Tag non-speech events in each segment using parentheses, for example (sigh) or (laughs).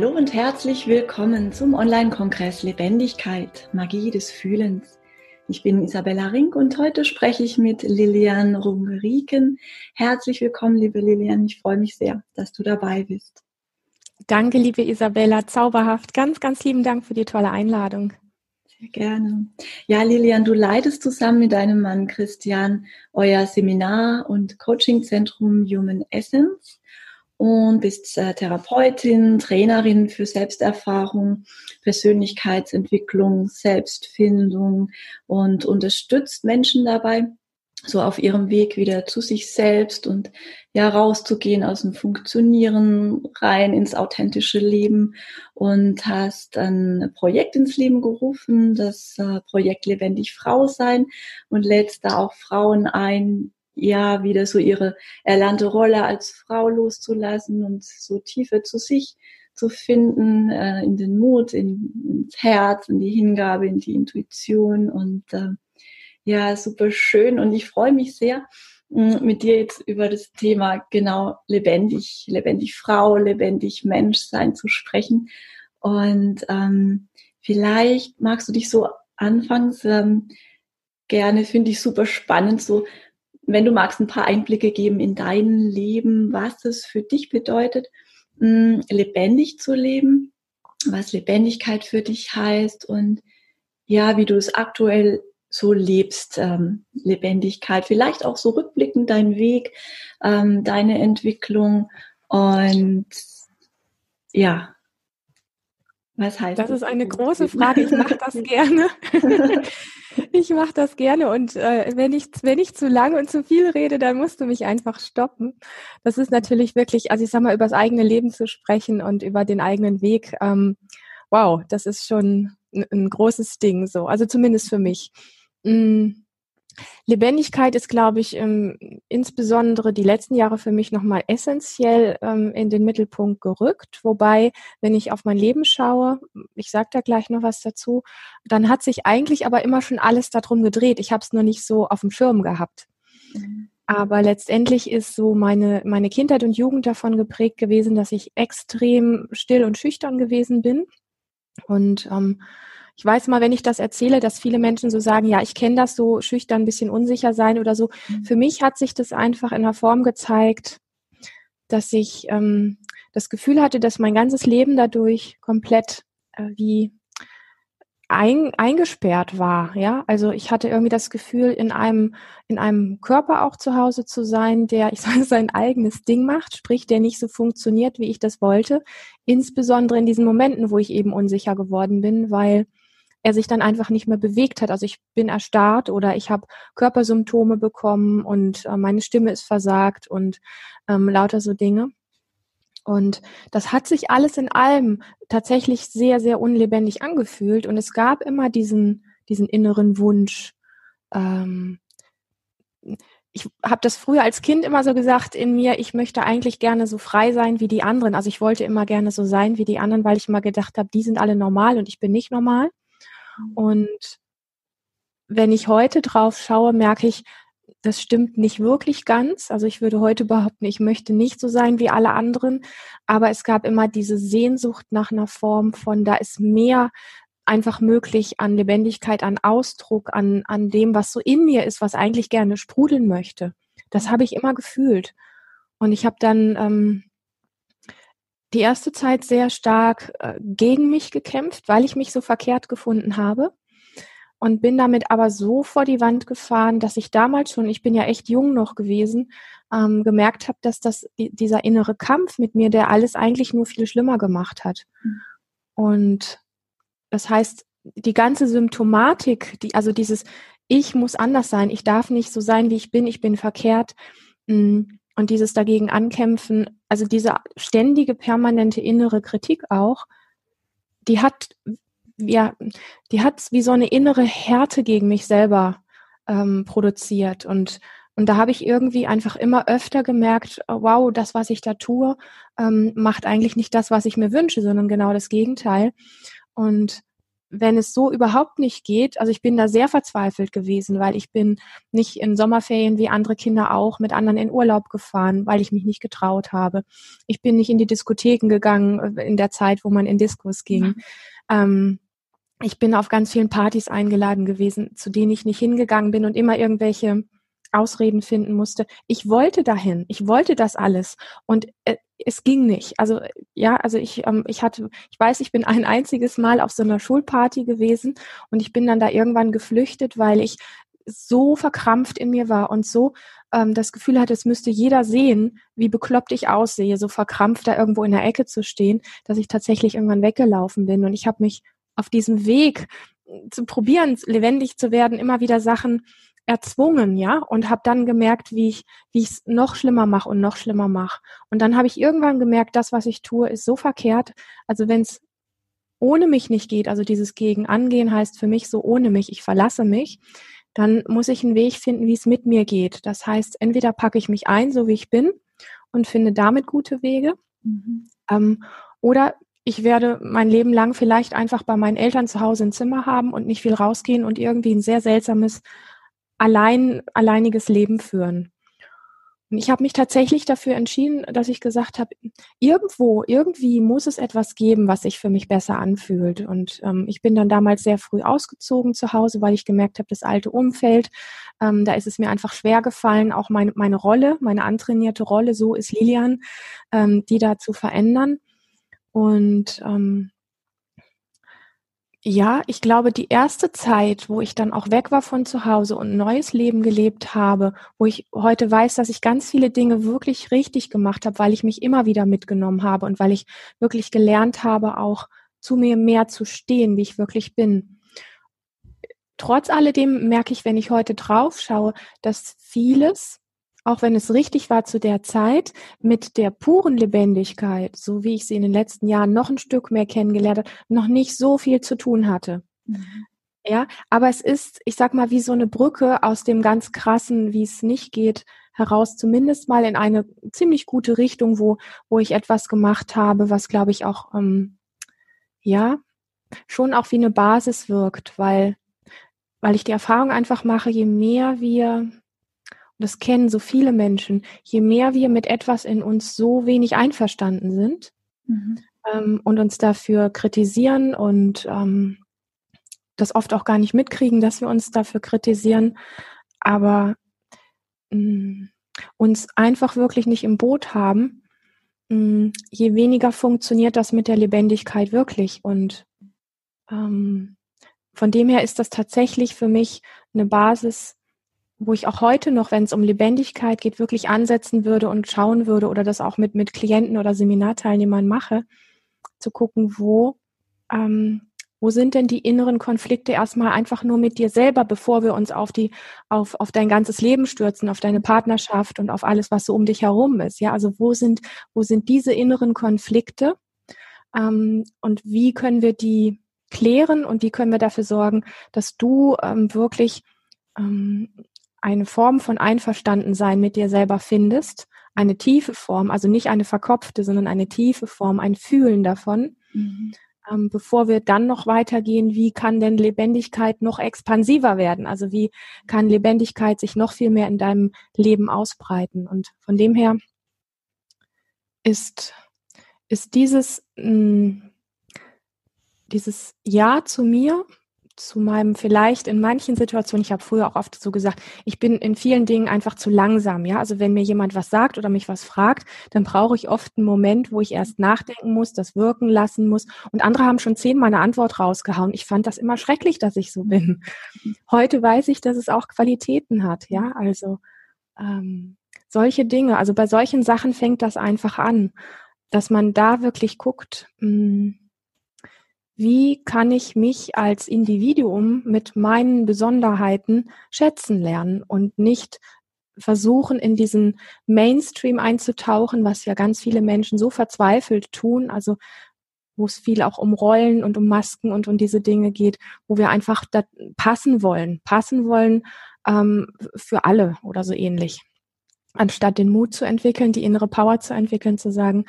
Hallo und herzlich willkommen zum Online-Kongress Lebendigkeit, Magie des Fühlens. Ich bin Isabella Rink und heute spreche ich mit Lilian Rungeriken. Herzlich willkommen, liebe Lilian. Ich freue mich sehr, dass du dabei bist. Danke, liebe Isabella. Zauberhaft. Ganz, ganz lieben Dank für die tolle Einladung. Sehr gerne. Ja, Lilian, du leitest zusammen mit deinem Mann Christian euer Seminar- und Coachingzentrum Human Essence und bist äh, Therapeutin, Trainerin für Selbsterfahrung, Persönlichkeitsentwicklung, Selbstfindung und unterstützt Menschen dabei, so auf ihrem Weg wieder zu sich selbst und ja rauszugehen aus dem Funktionieren rein ins authentische Leben. Und hast ein Projekt ins Leben gerufen, das äh, Projekt Lebendig Frau sein. Und lädst da auch Frauen ein, ja wieder so ihre erlernte Rolle als Frau loszulassen und so tiefer zu sich zu finden, äh, in den Mut, in, ins Herz, in die Hingabe, in die Intuition und äh, ja, super schön und ich freue mich sehr, mit dir jetzt über das Thema genau lebendig, lebendig Frau, lebendig Mensch sein zu sprechen. Und ähm, vielleicht magst du dich so anfangs ähm, gerne, finde ich super spannend, so wenn du magst, ein paar Einblicke geben in dein Leben, was es für dich bedeutet, mh, lebendig zu leben, was Lebendigkeit für dich heißt und ja, wie du es aktuell so lebst, ähm, Lebendigkeit, vielleicht auch so rückblickend dein Weg, ähm, deine Entwicklung und ja, was heißt das? Das ist eine große Frage. Ich mache das gerne. (laughs) ich mache das gerne und äh, wenn ich wenn ich zu lange und zu viel rede, dann musst du mich einfach stoppen. Das ist natürlich wirklich, also ich sag mal, über das eigene Leben zu sprechen und über den eigenen Weg. Ähm, wow, das ist schon ein, ein großes Ding. So, also zumindest für mich. Mm. Lebendigkeit ist, glaube ich, ähm, insbesondere die letzten Jahre für mich nochmal essentiell ähm, in den Mittelpunkt gerückt. Wobei, wenn ich auf mein Leben schaue, ich sage da gleich noch was dazu, dann hat sich eigentlich aber immer schon alles darum gedreht. Ich habe es nur nicht so auf dem Schirm gehabt. Mhm. Aber letztendlich ist so meine, meine Kindheit und Jugend davon geprägt gewesen, dass ich extrem still und schüchtern gewesen bin. Und ähm, ich weiß mal, wenn ich das erzähle, dass viele Menschen so sagen, ja, ich kenne das so, schüchtern, ein bisschen unsicher sein oder so. Mhm. Für mich hat sich das einfach in der Form gezeigt, dass ich ähm, das Gefühl hatte, dass mein ganzes Leben dadurch komplett äh, wie ein, eingesperrt war, ja. Also ich hatte irgendwie das Gefühl, in einem, in einem Körper auch zu Hause zu sein, der, ich (laughs) sage, sein eigenes Ding macht, sprich, der nicht so funktioniert, wie ich das wollte. Insbesondere in diesen Momenten, wo ich eben unsicher geworden bin, weil er sich dann einfach nicht mehr bewegt hat. Also ich bin erstarrt oder ich habe Körpersymptome bekommen und äh, meine Stimme ist versagt und ähm, lauter so Dinge. Und das hat sich alles in allem tatsächlich sehr, sehr unlebendig angefühlt. Und es gab immer diesen, diesen inneren Wunsch. Ähm, ich habe das früher als Kind immer so gesagt in mir, ich möchte eigentlich gerne so frei sein wie die anderen. Also ich wollte immer gerne so sein wie die anderen, weil ich immer gedacht habe, die sind alle normal und ich bin nicht normal. Und wenn ich heute drauf schaue, merke ich, das stimmt nicht wirklich ganz. Also ich würde heute behaupten, ich möchte nicht so sein wie alle anderen, aber es gab immer diese Sehnsucht nach einer Form von, da ist mehr einfach möglich an Lebendigkeit, an Ausdruck, an, an dem, was so in mir ist, was eigentlich gerne sprudeln möchte. Das habe ich immer gefühlt. Und ich habe dann ähm, die erste Zeit sehr stark äh, gegen mich gekämpft, weil ich mich so verkehrt gefunden habe. Und bin damit aber so vor die Wand gefahren, dass ich damals schon, ich bin ja echt jung noch gewesen, ähm, gemerkt habe, dass das dieser innere Kampf mit mir, der alles eigentlich nur viel schlimmer gemacht hat. Mhm. Und das heißt, die ganze Symptomatik, die, also dieses Ich muss anders sein, ich darf nicht so sein, wie ich bin, ich bin verkehrt, mh, mm, und dieses dagegen ankämpfen, also diese ständige permanente innere Kritik auch, die hat ja, die hat wie so eine innere Härte gegen mich selber ähm, produziert und und da habe ich irgendwie einfach immer öfter gemerkt, oh, wow, das, was ich da tue, ähm, macht eigentlich nicht das, was ich mir wünsche, sondern genau das Gegenteil. Und wenn es so überhaupt nicht geht, also ich bin da sehr verzweifelt gewesen, weil ich bin nicht in Sommerferien wie andere Kinder auch mit anderen in Urlaub gefahren, weil ich mich nicht getraut habe. Ich bin nicht in die Diskotheken gegangen äh, in der Zeit, wo man in Diskos ging. Mhm. Ähm, ich bin auf ganz vielen Partys eingeladen gewesen, zu denen ich nicht hingegangen bin und immer irgendwelche Ausreden finden musste. Ich wollte dahin, ich wollte das alles und äh, es ging nicht. Also ja, also ich ähm, ich hatte, ich weiß, ich bin ein einziges Mal auf so einer Schulparty gewesen und ich bin dann da irgendwann geflüchtet, weil ich so verkrampft in mir war und so ähm, das Gefühl hatte, es müsste jeder sehen, wie bekloppt ich aussehe, so verkrampft da irgendwo in der Ecke zu stehen, dass ich tatsächlich irgendwann weggelaufen bin und ich habe mich auf diesem Weg zu probieren, lebendig zu werden, immer wieder Sachen erzwungen, ja, und habe dann gemerkt, wie ich wie ich es noch schlimmer mache und noch schlimmer mache. Und dann habe ich irgendwann gemerkt, das, was ich tue, ist so verkehrt. Also wenn es ohne mich nicht geht, also dieses gegen angehen heißt für mich so ohne mich, ich verlasse mich, dann muss ich einen Weg finden, wie es mit mir geht. Das heißt, entweder packe ich mich ein, so wie ich bin, und finde damit gute Wege, mhm. ähm, oder ich werde mein Leben lang vielleicht einfach bei meinen Eltern zu Hause ein Zimmer haben und nicht viel rausgehen und irgendwie ein sehr seltsames allein, alleiniges Leben führen. Und ich habe mich tatsächlich dafür entschieden, dass ich gesagt habe, irgendwo, irgendwie muss es etwas geben, was sich für mich besser anfühlt. Und ähm, ich bin dann damals sehr früh ausgezogen zu Hause, weil ich gemerkt habe, das alte Umfeld, ähm, da ist es mir einfach schwer gefallen, auch meine, meine Rolle, meine antrainierte Rolle, so ist Lilian, ähm, die da zu verändern. Und ähm, ja, ich glaube, die erste Zeit, wo ich dann auch weg war von zu Hause und ein neues Leben gelebt habe, wo ich heute weiß, dass ich ganz viele Dinge wirklich richtig gemacht habe, weil ich mich immer wieder mitgenommen habe und weil ich wirklich gelernt habe, auch zu mir mehr zu stehen, wie ich wirklich bin. Trotz alledem merke ich, wenn ich heute drauf schaue, dass vieles auch wenn es richtig war zu der Zeit, mit der puren Lebendigkeit, so wie ich sie in den letzten Jahren noch ein Stück mehr kennengelernt habe, noch nicht so viel zu tun hatte. Mhm. Ja, aber es ist, ich sag mal, wie so eine Brücke aus dem ganz krassen, wie es nicht geht, heraus, zumindest mal in eine ziemlich gute Richtung, wo, wo ich etwas gemacht habe, was glaube ich auch, ähm, ja, schon auch wie eine Basis wirkt, weil, weil ich die Erfahrung einfach mache, je mehr wir das kennen so viele Menschen, je mehr wir mit etwas in uns so wenig einverstanden sind mhm. ähm, und uns dafür kritisieren und ähm, das oft auch gar nicht mitkriegen, dass wir uns dafür kritisieren, aber mh, mm, uns einfach wirklich nicht im Boot haben, mh, mm, je weniger funktioniert das mit der Lebendigkeit wirklich. Und ähm, von dem her ist das tatsächlich für mich eine Basis, wo ich auch heute noch, wenn es um Lebendigkeit geht, wirklich ansetzen würde und schauen würde oder das auch mit, mit Klienten oder Seminarteilnehmern mache, zu gucken, wo, ähm, wo sind denn die inneren Konflikte erstmal einfach nur mit dir selber, bevor wir uns auf die, auf, auf dein ganzes Leben stürzen, auf deine Partnerschaft und auf alles, was so um dich herum ist. Ja, also wo sind, wo sind diese inneren Konflikte? Ähm, und wie können wir die klären und wie können wir dafür sorgen, dass du ähm, wirklich ähm, eine Form von Einverstandensein mit dir selber findest, eine tiefe Form, also nicht eine verkopfte, sondern eine tiefe Form, ein Fühlen davon, mhm. ähm, bevor wir dann noch weitergehen, wie kann denn Lebendigkeit noch expansiver werden? Also wie kann Lebendigkeit sich noch viel mehr in deinem Leben ausbreiten? Und von dem her ist, ist dieses, mh, mm, dieses Ja zu mir, zu meinem vielleicht in manchen Situationen, ich habe früher auch oft so gesagt, ich bin in vielen Dingen einfach zu langsam, ja. Also wenn mir jemand was sagt oder mich was fragt, dann brauche ich oft einen Moment, wo ich erst nachdenken muss, das wirken lassen muss. Und andere haben schon zehnmal eine Antwort rausgehauen. Ich fand das immer schrecklich, dass ich so bin. Heute weiß ich, dass es auch Qualitäten hat, ja. Also ähm, solche Dinge, also bei solchen Sachen fängt das einfach an, dass man da wirklich guckt. Mh, hm, wie kann ich mich als Individuum mit meinen Besonderheiten schätzen lernen und nicht versuchen, in diesen Mainstream einzutauchen, was ja ganz viele Menschen so verzweifelt tun, also wo es viel auch um Rollen und um Masken und um diese Dinge geht, wo wir einfach passen wollen, passen wollen ähm, für alle oder so ähnlich. Anstatt den Mut zu entwickeln, die innere Power zu entwickeln, zu sagen,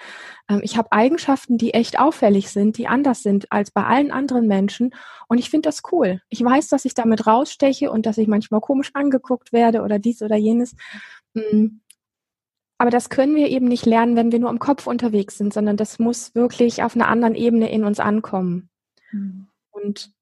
ähm, ich habe Eigenschaften, die echt auffällig sind, die anders sind als bei allen anderen Menschen und ich finde das cool. Ich weiß, dass ich damit raussteche und dass ich manchmal komisch angeguckt werde oder dies oder jenes. Mm. Aber das können wir eben nicht lernen, wenn wir nur im Kopf unterwegs sind, sondern das muss wirklich auf einer anderen Ebene in uns ankommen. Mhm. Und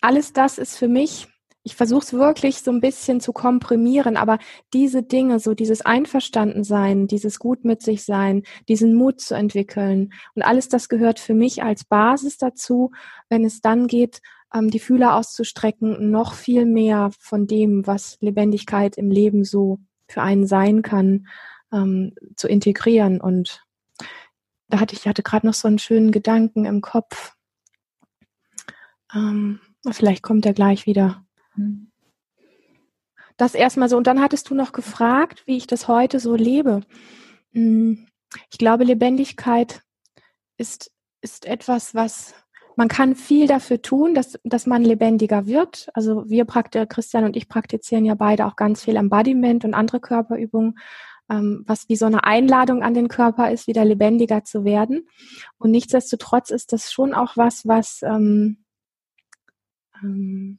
alles das ist für mich ich versuche es wirklich so ein bisschen zu komprimieren, aber diese Dinge, so dieses Einverstandensein, dieses Gut mit sich sein, diesen Mut zu entwickeln und alles das gehört für mich als Basis dazu, wenn es dann geht, ähm, die Fühler auszustrecken, noch viel mehr von dem, was Lebendigkeit im Leben so für einen sein kann, ähm, zu integrieren. Und da hatte ich hatte gerade noch so einen schönen Gedanken im Kopf. Ähm, vielleicht kommt er gleich wieder. Das erstmal so. Und dann hattest du noch gefragt, wie ich das heute so lebe. Hm, ich glaube, Lebendigkeit ist, ist etwas, was man kann viel dafür tun, dass, dass man lebendiger wird. Also wir praktizieren, Christian und ich praktizieren ja beide auch ganz viel Embodiment und andere Körperübungen, ähm, was wie so eine Einladung an den Körper ist, wieder lebendiger zu werden. Und nichtsdestotrotz ist das schon auch was, was ähm, ähm,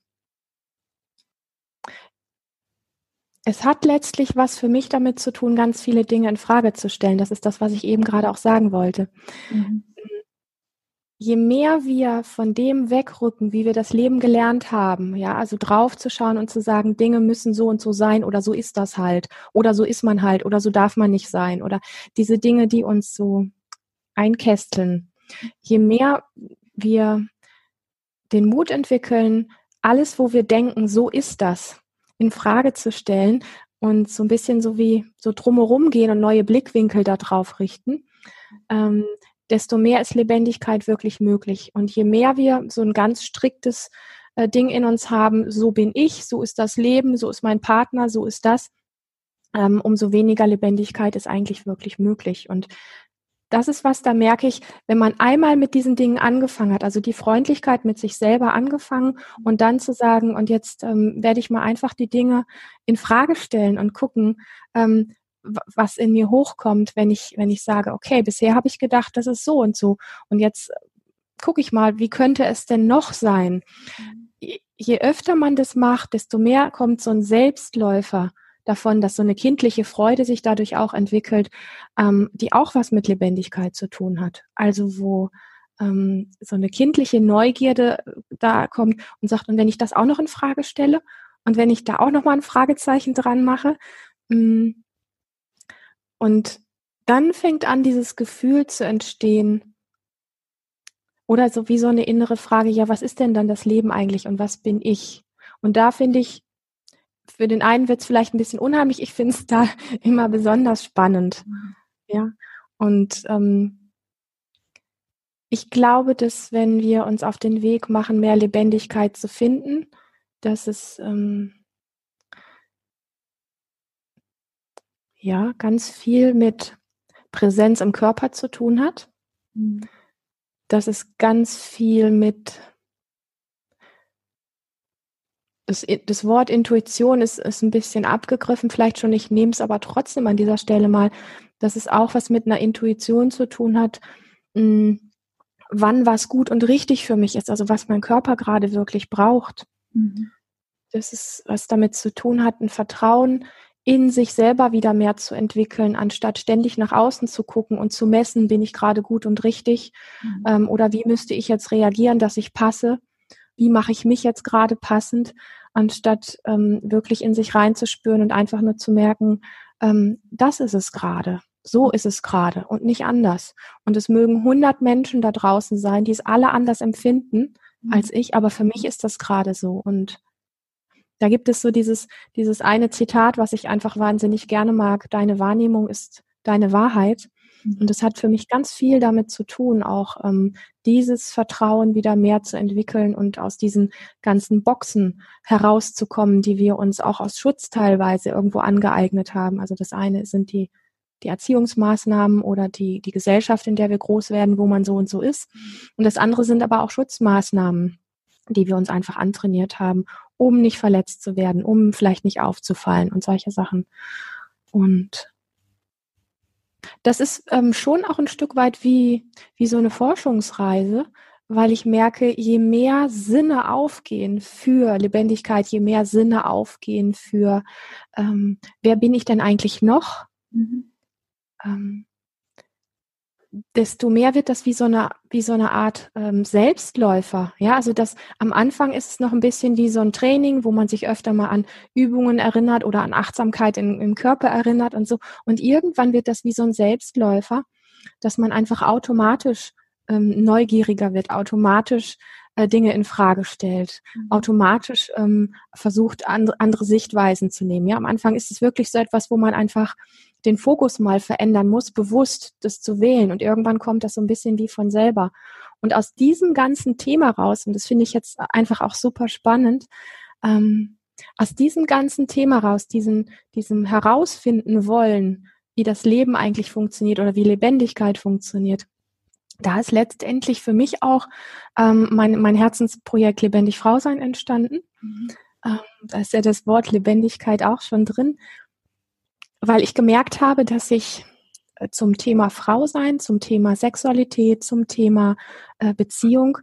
Es hat letztlich was für mich damit zu tun, ganz viele Dinge in Frage zu stellen. Das ist das, was ich eben gerade auch sagen wollte. Mhm. Je mehr wir von dem wegrücken, wie wir das Leben gelernt haben, ja, also draufzuschauen und zu sagen, Dinge müssen so und so sein oder so ist das halt oder so ist man halt oder so darf man nicht sein oder diese Dinge, die uns so einkästeln. Je mehr wir den Mut entwickeln, alles, wo wir denken, so ist das, in Frage zu stellen und so ein bisschen so wie so drumherum gehen und neue Blickwinkel da drauf richten, ähm, desto mehr ist Lebendigkeit wirklich möglich. Und je mehr wir so ein ganz striktes äh, Ding in uns haben, so bin ich, so ist das Leben, so ist mein Partner, so ist das, ähm, umso weniger Lebendigkeit ist eigentlich wirklich möglich. Und das ist was, da merke ich, wenn man einmal mit diesen Dingen angefangen hat, also die Freundlichkeit mit sich selber angefangen und dann zu sagen, und jetzt ähm, werde ich mal einfach die Dinge in Frage stellen und gucken, ähm, was in mir hochkommt, wenn ich, wenn ich sage, okay, bisher habe ich gedacht, das ist so und so. Und jetzt gucke ich mal, wie könnte es denn noch sein? Je öfter man das macht, desto mehr kommt so ein Selbstläufer davon, dass so eine kindliche Freude sich dadurch auch entwickelt, ähm, die auch was mit Lebendigkeit zu tun hat. Also wo ähm, so eine kindliche Neugierde äh, da kommt und sagt, und wenn ich das auch noch in Frage stelle und wenn ich da auch noch mal ein Fragezeichen dran mache, mh, mm, und dann fängt an, dieses Gefühl zu entstehen, oder so wie so eine innere Frage, ja, was ist denn dann das Leben eigentlich und was bin ich? Und da finde ich, für den einen wird es vielleicht ein bisschen unheimlich. Ich finde es da (laughs) immer besonders spannend. Mhm. Ja. Und ähm, ich glaube, dass wenn wir uns auf den Weg machen, mehr Lebendigkeit zu finden, dass es ähm, ja ganz viel mit Präsenz im Körper zu tun hat. Mhm. Dass es ganz viel mit das, das Wort Intuition ist, ist ein bisschen abgegriffen, vielleicht schon, ich nehme es aber trotzdem an dieser Stelle mal, dass es auch was mit einer Intuition zu tun hat, mh, hm, wann was gut und richtig für mich ist, also was mein Körper gerade wirklich braucht. Mhm. Das ist, was damit zu tun hat, ein Vertrauen in sich selber wieder mehr zu entwickeln, anstatt ständig nach außen zu gucken und zu messen, bin ich gerade gut und richtig mhm. ähm, oder wie müsste ich jetzt reagieren, dass ich passe, wie mache ich mich jetzt gerade passend, anstatt ähm, wirklich in sich reinzuspüren und einfach nur zu merken, ähm, das ist es gerade. So ist es gerade und nicht anders. Und es mögen hundert Menschen da draußen sein, die es alle anders empfinden mhm. als ich, aber für mich ist das gerade so. Und da gibt es so dieses, dieses eine Zitat, was ich einfach wahnsinnig gerne mag. Deine Wahrnehmung ist deine Wahrheit. Und das hat für mich ganz viel damit zu tun, auch ähm, dieses Vertrauen wieder mehr zu entwickeln und aus diesen ganzen Boxen herauszukommen, die wir uns auch aus Schutz teilweise irgendwo angeeignet haben. Also das eine sind die, die Erziehungsmaßnahmen oder die, die Gesellschaft, in der wir groß werden, wo man so und so ist. Und das andere sind aber auch Schutzmaßnahmen, die wir uns einfach antrainiert haben, um nicht verletzt zu werden, um vielleicht nicht aufzufallen und solche Sachen. Und das ist ähm, schon auch ein Stück weit wie, wie so eine Forschungsreise, weil ich merke, je mehr Sinne aufgehen für Lebendigkeit, je mehr Sinne aufgehen für, ähm, wer bin ich denn eigentlich noch, mhm. ähm, desto mehr wird das wie so eine, wie so eine Art ähm, Selbstläufer. Ja, also das am Anfang ist es noch ein bisschen wie so ein Training, wo man sich öfter mal an Übungen erinnert oder an Achtsamkeit in, im Körper erinnert und so. Und irgendwann wird das wie so ein Selbstläufer, dass man einfach automatisch ähm, neugieriger wird, automatisch äh, Dinge in Frage stellt, mhm. automatisch ähm, versucht, and, andere Sichtweisen zu nehmen. Ja, am Anfang ist es wirklich so etwas, wo man einfach den Fokus mal verändern muss, bewusst das zu wählen. Und irgendwann kommt das so ein bisschen wie von selber. Und aus diesem ganzen Thema raus, und das finde ich jetzt einfach auch super spannend, ähm, aus diesem ganzen Thema raus, diesen, diesem herausfinden wollen, wie das Leben eigentlich funktioniert oder wie Lebendigkeit funktioniert, da ist letztendlich für mich auch ähm, mein, mein Herzensprojekt Lebendig Frau sein entstanden. Mhm. Ähm, da ist ja das Wort Lebendigkeit auch schon drin, weil ich gemerkt habe, dass ich äh, zum Thema Frau sein, zum Thema Sexualität, zum Thema äh, Beziehung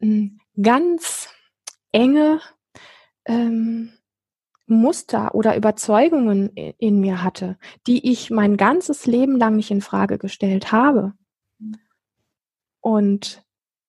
hm, ganz enge ähm, Muster oder Überzeugungen in mir hatte, die ich mein ganzes Leben lang nicht in Frage gestellt habe. Und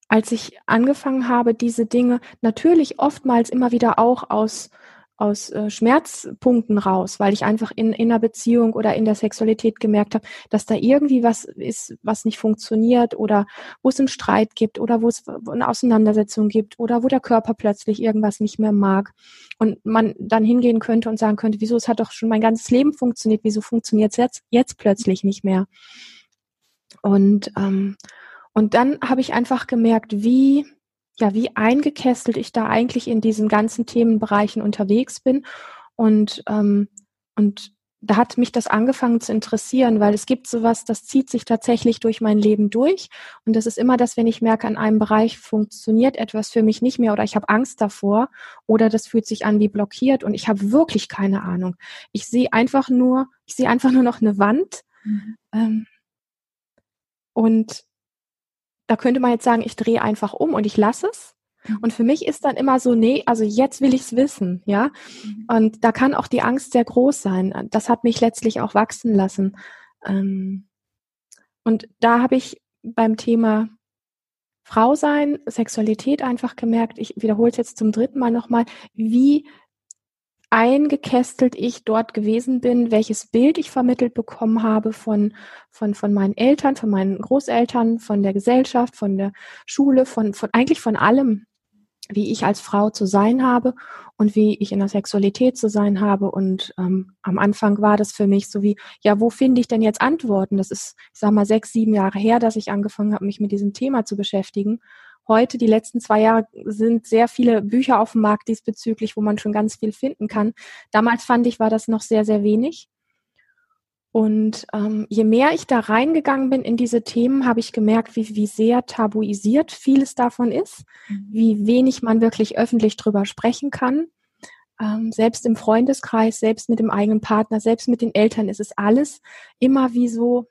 als ich angefangen habe, diese Dinge natürlich oftmals immer wieder auch aus aus äh, Schmerzpunkten raus, weil ich einfach in, in einer Beziehung oder in der Sexualität gemerkt habe, dass da irgendwie was ist, was nicht funktioniert oder wo es einen Streit gibt oder wo es eine Auseinandersetzung gibt oder wo der Körper plötzlich irgendwas nicht mehr mag und man dann hingehen könnte und sagen könnte, wieso es hat doch schon mein ganzes Leben funktioniert, wieso funktioniert es jetzt, jetzt plötzlich nicht mehr? Und ähm, und dann habe ich einfach gemerkt, wie, ja, wie eingekesselt ich da eigentlich in diesen ganzen Themenbereichen unterwegs bin. Und, ähm, und da hat mich das angefangen zu interessieren, weil es gibt sowas, das zieht sich tatsächlich durch mein Leben durch. Und das ist immer das, wenn ich merke, an einem Bereich funktioniert etwas für mich nicht mehr oder ich habe Angst davor oder das fühlt sich an wie blockiert und ich habe wirklich keine Ahnung. Ich sehe einfach nur, ich sehe einfach nur noch eine Wand. Mhm. Ähm, und da könnte man jetzt sagen, ich drehe einfach um und ich lasse es. Mhm. Und für mich ist dann immer so, nee, also jetzt will ich es wissen, ja. Mhm. Und da kann auch die Angst sehr groß sein. Das hat mich letztlich auch wachsen lassen. Ähm, und da habe ich beim Thema Frau sein, Sexualität einfach gemerkt, ich wiederhole es jetzt zum dritten Mal nochmal, wie eingekästelt ich dort gewesen bin, welches Bild ich vermittelt bekommen habe von, von, von meinen Eltern, von meinen Großeltern, von der Gesellschaft, von der Schule, von, von eigentlich von allem, wie ich als Frau zu sein habe und wie ich in der Sexualität zu sein habe. Und ähm, am Anfang war das für mich so wie, ja, wo finde ich denn jetzt Antworten? Das ist, ich sag mal, sechs, sieben Jahre her, dass ich angefangen habe, mich mit diesem Thema zu beschäftigen heute, die letzten zwei Jahre, sind sehr viele Bücher auf dem Markt diesbezüglich, wo man schon ganz viel finden kann. Damals fand ich, war das noch sehr, sehr wenig. Und ähm, je mehr ich da reingegangen bin in diese Themen, habe ich gemerkt, wie, wie sehr tabuisiert vieles davon ist, mhm. wie wenig man wirklich öffentlich drüber sprechen kann. Ähm, selbst im Freundeskreis, selbst mit dem eigenen Partner, selbst mit den Eltern ist es alles immer wie so,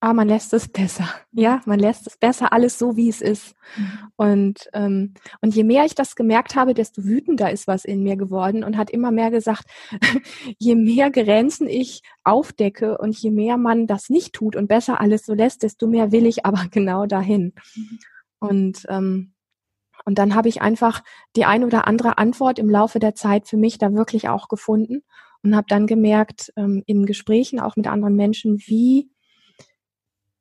ah, man lässt es besser. Ja, man lässt es besser, alles so, wie es ist. Mhm. Und, ähm, und je mehr ich das gemerkt habe, desto wütender ist was in mir geworden und hat immer mehr gesagt, (laughs) je mehr Grenzen ich aufdecke und je mehr man das nicht tut und besser alles so lässt, desto mehr will ich aber (laughs) genau dahin. Mhm. Und, ähm, und dann habe ich einfach die ein oder andere Antwort im Laufe der Zeit für mich da wirklich auch gefunden und habe dann gemerkt, ähm, in Gesprächen auch mit anderen Menschen, wie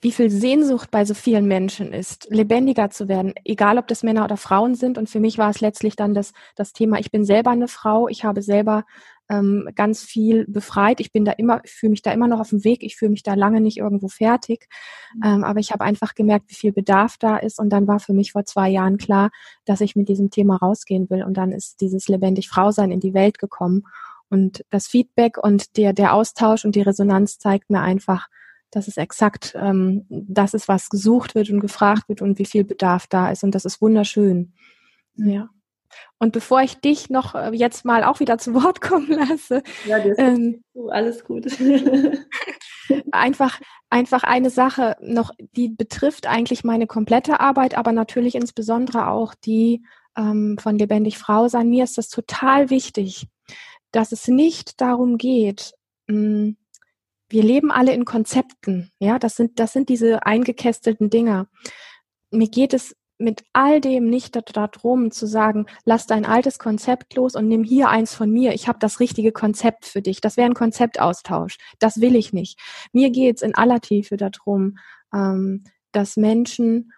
wie viel Sehnsucht bei so vielen Menschen ist, lebendiger zu werden, egal ob das Männer oder Frauen sind. Und für mich war es letztlich dann das, das Thema, ich bin selber eine Frau, ich habe selber ähm, ganz viel befreit. Ich bin da immer, fühle mich da immer noch auf dem Weg, ich fühle mich da lange nicht irgendwo fertig. Mhm. Ähm, aber ich habe einfach gemerkt, wie viel Bedarf da ist. Und dann war für mich vor zwei Jahren klar, dass ich mit diesem Thema rausgehen will. Und dann ist dieses lebendig Frau sein in die Welt gekommen. Und das Feedback und der, der Austausch und die Resonanz zeigt mir einfach, dass es exakt ähm, das ist, was gesucht wird und gefragt wird und wie viel Bedarf da ist. Und das ist wunderschön. Mhm. Ja. Und bevor ich dich noch äh, jetzt mal auch wieder zu Wort (laughs) kommen lasse. Ja, ähm, alles gut. (laughs) einfach, einfach eine Sache noch, die betrifft eigentlich meine komplette Arbeit, aber natürlich insbesondere auch die ähm, von Lebendig Frau sein. Mir ist das total wichtig, dass es nicht darum geht, mh, hm, wir leben alle in Konzepten, ja, das sind, das sind diese eingekästelten Dinger. Mir geht es mit all dem nicht darum zu sagen, lass dein altes Konzept los und nimm hier eins von mir. Ich habe das richtige Konzept für dich. Das wäre ein Konzeptaustausch. Das will ich nicht. Mir geht es in aller Tiefe darum, ähm, dass Menschen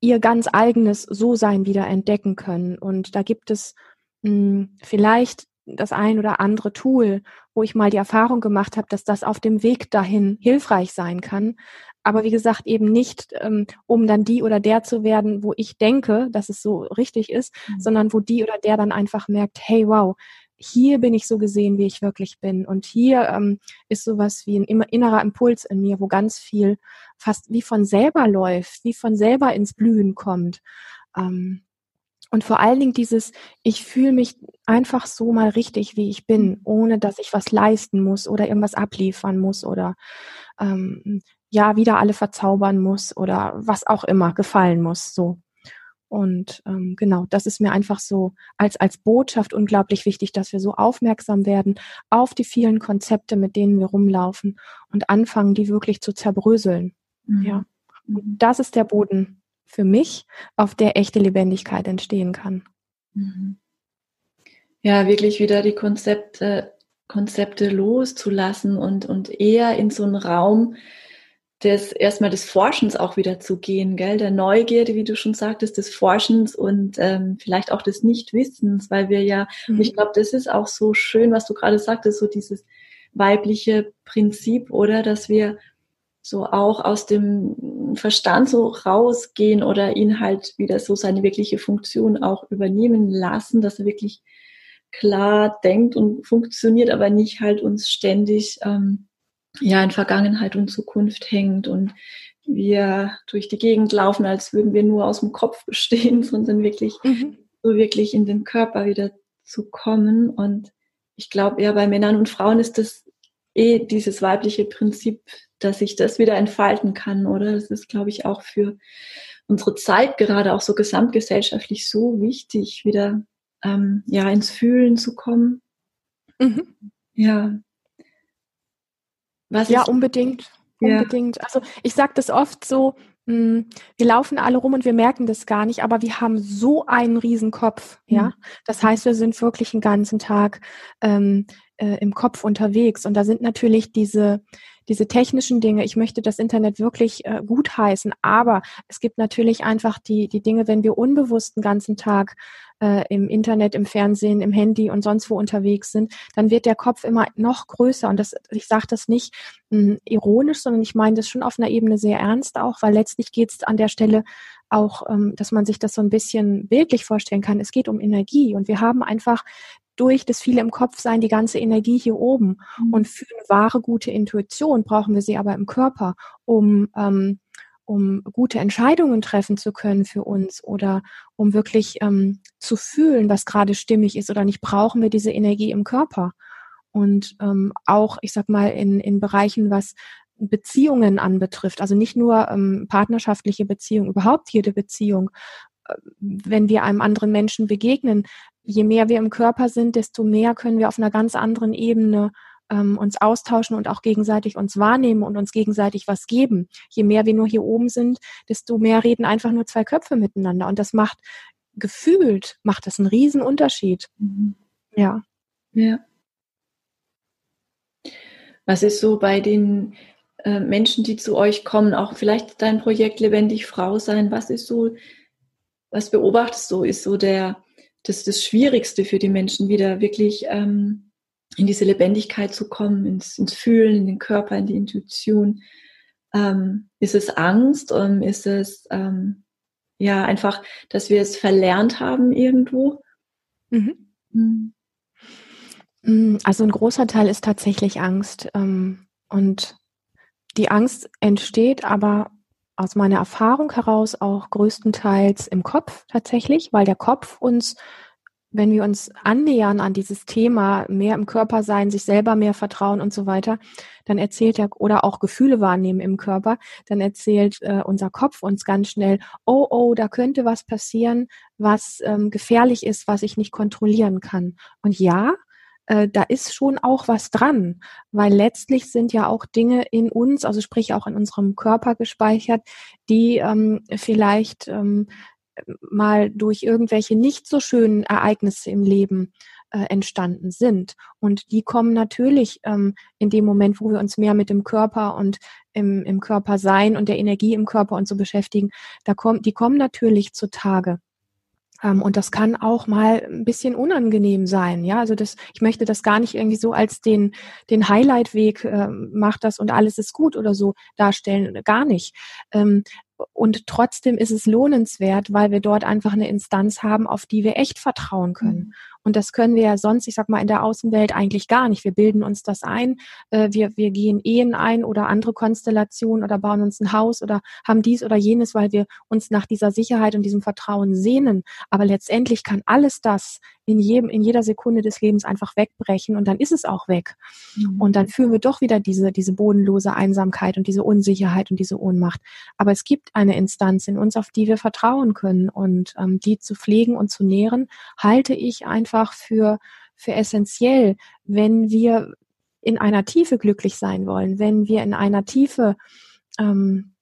ihr ganz eigenes So-Sein wieder entdecken können. Und da gibt es mh, hm, vielleicht das ein oder andere Tool, wo ich mal die Erfahrung gemacht habe, dass das auf dem Weg dahin hilfreich sein kann. Aber wie gesagt, eben nicht, ähm, um dann die oder der zu werden, wo ich denke, dass es so richtig ist, mhm. sondern wo die oder der dann einfach merkt, hey, wow, hier bin ich so gesehen, wie ich wirklich bin. Und hier ähm, ist sowas wie ein innerer Impuls in mir, wo ganz viel fast wie von selber läuft, wie von selber ins Blühen kommt. Ähm, und vor allen Dingen dieses, ich fühle mich einfach so mal richtig, wie ich bin, mhm. ohne dass ich was leisten muss oder irgendwas abliefern muss oder ähm, ja, wieder alle verzaubern muss oder was auch immer gefallen muss. So. Und ähm, genau, das ist mir einfach so als, als Botschaft unglaublich wichtig, dass wir so aufmerksam werden auf die vielen Konzepte, mit denen wir rumlaufen und anfangen, die wirklich zu zerbröseln. Mhm. Ja. Und das ist der Boden, für mich, auf der echte Lebendigkeit entstehen kann. Mhm. Ja, wirklich wieder die Konzepte, Konzepte loszulassen und, und eher in so einen Raum des erstmal des Forschens auch wieder zu gehen, gell? Der Neugierde, wie du schon sagtest, des Forschens und ähm, vielleicht auch des Nichtwissens, weil wir ja, mhm. ich glaube, das ist auch so schön, was du gerade sagtest, so dieses weibliche Prinzip, oder dass wir so auch aus dem Verstand so rausgehen oder ihn halt wieder so seine wirkliche Funktion auch übernehmen lassen, dass er wirklich klar denkt und funktioniert, aber nicht halt uns ständig ähm, ja in Vergangenheit und Zukunft hängt und wir durch die Gegend laufen, als würden wir nur aus dem Kopf bestehen, (laughs) sondern wirklich mhm. so wirklich in den Körper wieder zu kommen. Und ich glaube, ja, bei Männern und Frauen ist das eh dieses weibliche Prinzip dass ich das wieder entfalten kann, oder? Das ist, glaube ich, auch für unsere Zeit gerade auch so gesamtgesellschaftlich so wichtig, wieder ähm, ja ins Fühlen zu kommen. Mhm. Ja. Was ja, unbedingt. Ja. Unbedingt. Also ich sage das oft so, mh, hm, wir laufen alle rum und wir merken das gar nicht, aber wir haben so einen Riesenkopf, ja. Mhm. Das heißt, wir sind wirklich den ganzen Tag ähm, äh, im Kopf unterwegs. Und da sind natürlich diese, diese technischen Dinge, ich möchte das Internet wirklich äh, gut heißen, aber es gibt natürlich einfach die, die Dinge, wenn wir unbewusst den ganzen Tag äh, im Internet, im Fernsehen, im Handy und sonst wo unterwegs sind, dann wird der Kopf immer noch größer. Und das, ich sage das nicht mh, hm, ironisch, sondern ich meine das schon auf einer Ebene sehr ernst auch, weil letztlich geht es an der Stelle auch, ähm, dass man sich das so ein bisschen bildlich vorstellen kann. Es geht um Energie und wir haben einfach durch das viele im Kopf sein die ganze Energie hier oben. Mhm. Und für eine wahre gute Intuition brauchen wir sie aber im Körper, um ähm, um gute Entscheidungen treffen zu können für uns oder um wirklich ähm, zu fühlen, was gerade stimmig ist oder nicht, brauchen wir diese Energie im Körper. Und ähm, auch, ich sag mal, in, in Bereichen, was Beziehungen anbetrifft, also nicht nur ähm, partnerschaftliche Beziehungen, überhaupt jede Beziehung, äh, wenn wir einem anderen Menschen begegnen, je mehr wir im Körper sind, desto mehr können wir auf einer ganz anderen Ebene ähm, uns austauschen und auch gegenseitig uns wahrnehmen und uns gegenseitig was geben. Je mehr wir nur hier oben sind, desto mehr reden einfach nur zwei Köpfe miteinander. Und das macht gefühlt, macht das einen riesen Unterschied. Mhm. Ja. Ja. Was ist so bei den äh, Menschen, die zu euch kommen, auch vielleicht dein Projekt Lebendig Frau sein, was ist so, was beobachtest du, ist so der, das, das Schwierigste für die Menschen, wieder wirklich ähm, in diese Lebendigkeit zu kommen, ins, ins Fühlen, in den Körper, in die Intuition. Ähm, ist es Angst? Ähm, ist es ähm, ja einfach, dass wir es verlernt haben irgendwo? Mhm. Mhm. Also ein großer Teil ist tatsächlich Angst. Ähm, und die Angst entsteht aber aus meiner Erfahrung heraus auch größtenteils im Kopf tatsächlich, weil der Kopf uns wenn wir uns annähern an dieses Thema, mehr im Körper sein, sich selber mehr vertrauen und so weiter, dann erzählt er, oder auch Gefühle wahrnehmen im Körper, dann erzählt äh, unser Kopf uns ganz schnell, oh, oh, da könnte was passieren, was ähm, gefährlich ist, was ich nicht kontrollieren kann. Und ja, äh, da ist schon auch was dran, weil letztlich sind ja auch Dinge in uns, also sprich auch in unserem Körper gespeichert, die ähm, vielleicht ähm, mal durch irgendwelche nicht so schönen Ereignisse im Leben äh, entstanden sind. Und die kommen natürlich ähm, in dem Moment, wo wir uns mehr mit dem Körper und im, im Körper sein und der Energie im Körper und so beschäftigen, da kommt, die kommen natürlich zutage. Ähm, und das kann auch mal ein bisschen unangenehm sein. Ja, also das, ich möchte das gar nicht irgendwie so als den, den Highlight-Weg, äh, macht das und alles ist gut oder so darstellen. Gar nicht. Ähm, und trotzdem ist es lohnenswert, weil wir dort einfach eine Instanz haben, auf die wir echt vertrauen können. Mhm. Und das können wir ja sonst, ich sag mal, in der Außenwelt eigentlich gar nicht. Wir bilden uns das ein, äh, wir, wir gehen Ehen ein oder andere Konstellationen oder bauen uns ein Haus oder haben dies oder jenes, weil wir uns nach dieser Sicherheit und diesem Vertrauen sehnen. Aber letztendlich kann alles das in jedem, in jeder Sekunde des Lebens einfach wegbrechen und dann ist es auch weg. Mhm. Und dann fühlen wir doch wieder diese, diese bodenlose Einsamkeit und diese Unsicherheit und diese Ohnmacht. Aber es gibt eine Instanz in uns, auf die wir vertrauen können und ähm, die zu pflegen und zu nähren, halte ich einfach für, für essentiell, wenn wir in einer Tiefe glücklich sein wollen, wenn wir in einer Tiefe ähm,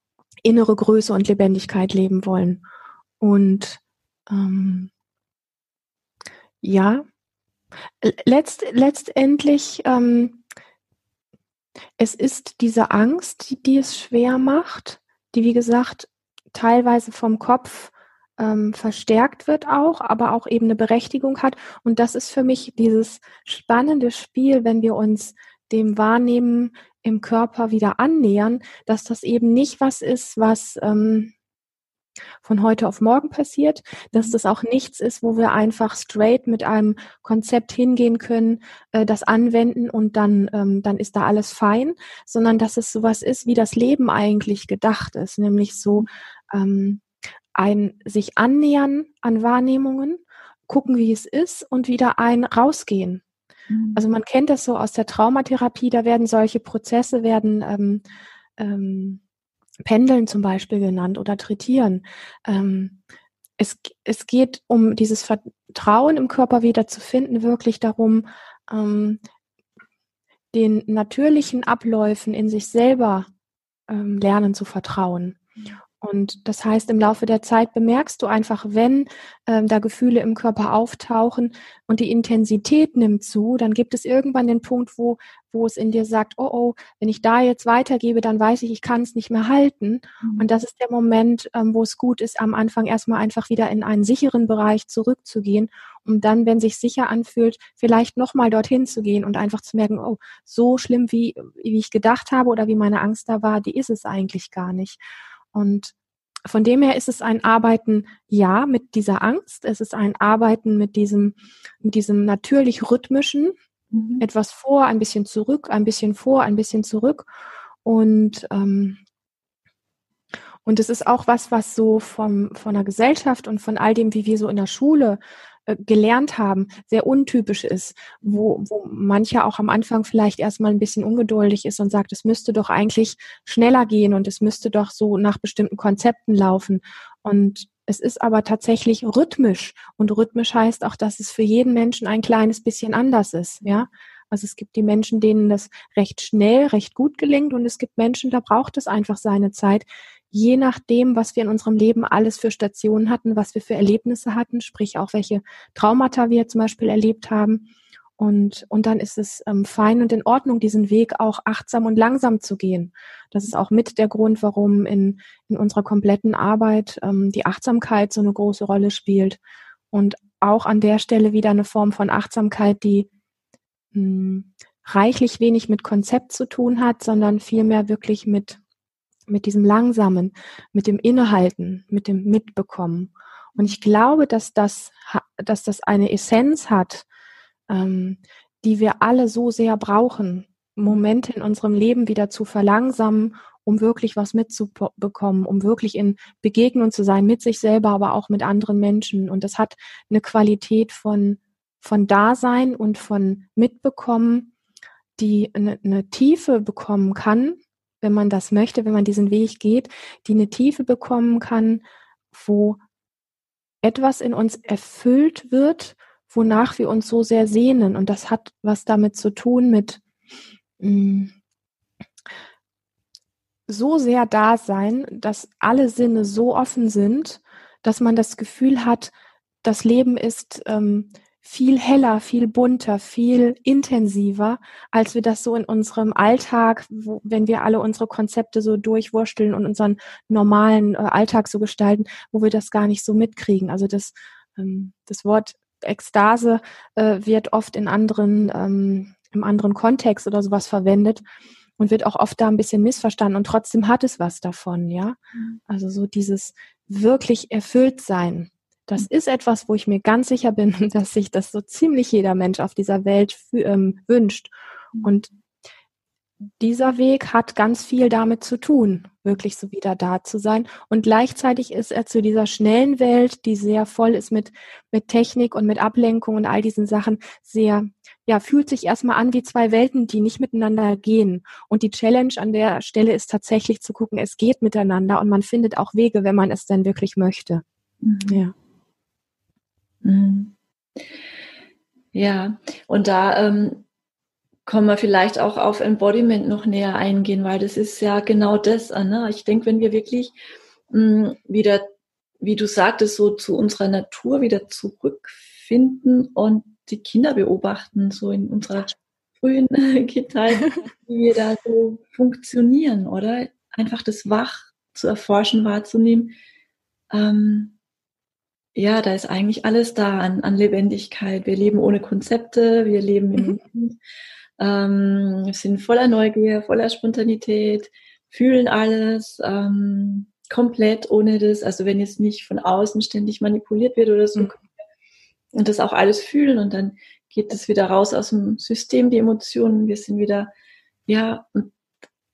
innere Größe und Lebendigkeit leben wollen. Und ähm, ja, letzt, letztendlich, ähm, es ist diese Angst, die, die, es schwer macht, die, wie gesagt, teilweise vom Kopf ähm, verstärkt wird auch, aber auch eben eine Berechtigung hat. Und das ist für mich dieses spannende Spiel, wenn wir uns dem Wahrnehmen im Körper wieder annähern, dass das eben nicht was ist, was ähm, von heute auf morgen passiert, dass mhm. das auch nichts ist, wo wir einfach straight mit einem Konzept hingehen können, äh, das anwenden und dann, ähm, dann ist da alles fein, sondern dass es sowas ist, wie das Leben eigentlich gedacht ist, nämlich so ähm, ein sich annähern an Wahrnehmungen, gucken, wie es ist und wieder ein rausgehen. Mhm. Also man kennt das so aus der Traumatherapie, da werden solche Prozesse werden ähm, ähm, Pendeln zum Beispiel genannt oder Trittieren. Ähm, es, es geht um dieses Vertrauen im Körper wieder zu finden, wirklich darum, ähm, den natürlichen Abläufen in sich selber ähm, lernen zu vertrauen. Und das heißt, im Laufe der Zeit bemerkst du einfach, wenn ähm, da Gefühle im Körper auftauchen und die Intensität nimmt zu, dann gibt es irgendwann den Punkt, wo, wo es in dir sagt, oh oh, wenn ich da jetzt weitergebe, dann weiß ich, ich kann es nicht mehr halten. Mhm. Und das ist der Moment, ähm, wo es gut ist, am Anfang erstmal einfach wieder in einen sicheren Bereich zurückzugehen, um dann, wenn sich sicher anfühlt, vielleicht nochmal dorthin zu gehen und einfach zu merken, oh, so schlimm, wie, wie ich gedacht habe oder wie meine Angst da war, die ist es eigentlich gar nicht. Und von dem her ist es ein Arbeiten, ja, mit dieser Angst. Es ist ein Arbeiten mit diesem, mit diesem natürlich rhythmischen, mhm. etwas vor, ein bisschen zurück, ein bisschen vor, ein bisschen zurück. Und, ähm, und es ist auch was, was so vom, von der Gesellschaft und von all dem, wie wir so in der Schule gelernt haben, sehr untypisch ist, wo, wo mancher auch am Anfang vielleicht erstmal ein bisschen ungeduldig ist und sagt, es müsste doch eigentlich schneller gehen und es müsste doch so nach bestimmten Konzepten laufen. Und es ist aber tatsächlich rhythmisch. Und rhythmisch heißt auch, dass es für jeden Menschen ein kleines bisschen anders ist, ja. Also es gibt die Menschen, denen das recht schnell, recht gut gelingt und es gibt Menschen, da braucht es einfach seine Zeit, je nachdem, was wir in unserem Leben alles für Stationen hatten, was wir für Erlebnisse hatten, sprich auch welche Traumata wir zum Beispiel erlebt haben. Und, und dann ist es ähm, fein und in Ordnung, diesen Weg auch achtsam und langsam zu gehen. Das ist auch mit der Grund, warum in, in unserer kompletten Arbeit ähm, die Achtsamkeit so eine große Rolle spielt. Und auch an der Stelle wieder eine Form von Achtsamkeit, die mh, hm, reichlich wenig mit Konzept zu tun hat, sondern vielmehr wirklich mit mit diesem Langsamen, mit dem Innehalten, mit dem Mitbekommen. Und ich glaube, dass das, dass das eine Essenz hat, ähm, die wir alle so sehr brauchen, Momente in unserem Leben wieder zu verlangsamen um wirklich was mitzubekommen, um wirklich in Begegnung zu sein mit sich selber, aber auch mit anderen Menschen. Und das hat eine Qualität von, von Dasein und von Mitbekommen, die eine, eine Tiefe bekommen kann, wenn man das möchte, wenn man diesen Weg geht, die eine Tiefe bekommen kann, wo etwas in uns erfüllt wird, wonach wir uns so sehr sehnen. Und das hat was damit zu tun mit mh, mm, so sehr da sein, dass alle Sinne so offen sind, dass man das Gefühl hat, das Leben ist ähm, viel heller, viel bunter, viel intensiver, als wir das so in unserem Alltag, wo, wenn wir alle unsere Konzepte so durchwursteln und unseren normalen äh, Alltag so gestalten, wo wir das gar nicht so mitkriegen. Also das, ähm, das Wort Ekstase äh, wird oft in anderen, ähm, im anderen Kontext oder sowas verwendet und wird auch oft da ein bisschen missverstanden und trotzdem hat es was davon, ja. Mhm. Also so dieses wirklich erfüllt sein das ist etwas, wo ich mir ganz sicher bin, (laughs) dass sich das so ziemlich jeder Mensch auf dieser Welt ähm, wünscht. Und dieser Weg hat ganz viel damit zu tun, wirklich so wieder da zu sein. Und gleichzeitig ist er zu dieser schnellen Welt, die sehr voll ist mit, mit Technik und mit Ablenkung und all diesen Sachen, sehr, ja, fühlt sich erstmal an wie zwei Welten, die nicht miteinander gehen. Und die Challenge an der Stelle ist tatsächlich zu gucken, es geht miteinander und man findet auch Wege, wenn man es denn wirklich möchte. Mhm. Ja. Mhm. Ja, und da ähm, kommen wir vielleicht auch auf Embodiment noch näher eingehen, weil das ist ja genau das. Ne? Ich denke, wenn wir wirklich mh, hm, wieder, wie du sagtest, so zu unserer Natur wieder zurückfinden und die Kinder beobachten, so in unserer frühen (laughs) Kindheit, wie wir da so funktionieren, oder? Einfach das Wach zu erforschen, wahrzunehmen. Ähm, ja, da ist eigentlich alles da an, an Lebendigkeit. Wir leben ohne Konzepte, wir leben im mhm. Moment, ähm, sind voller Neugier, voller Spontanität, fühlen alles ähm, komplett ohne das, also wenn jetzt nicht von außen ständig manipuliert wird oder so, mhm. und das auch alles fühlen und dann geht es wieder raus aus dem System, die Emotionen, wir sind wieder, ja,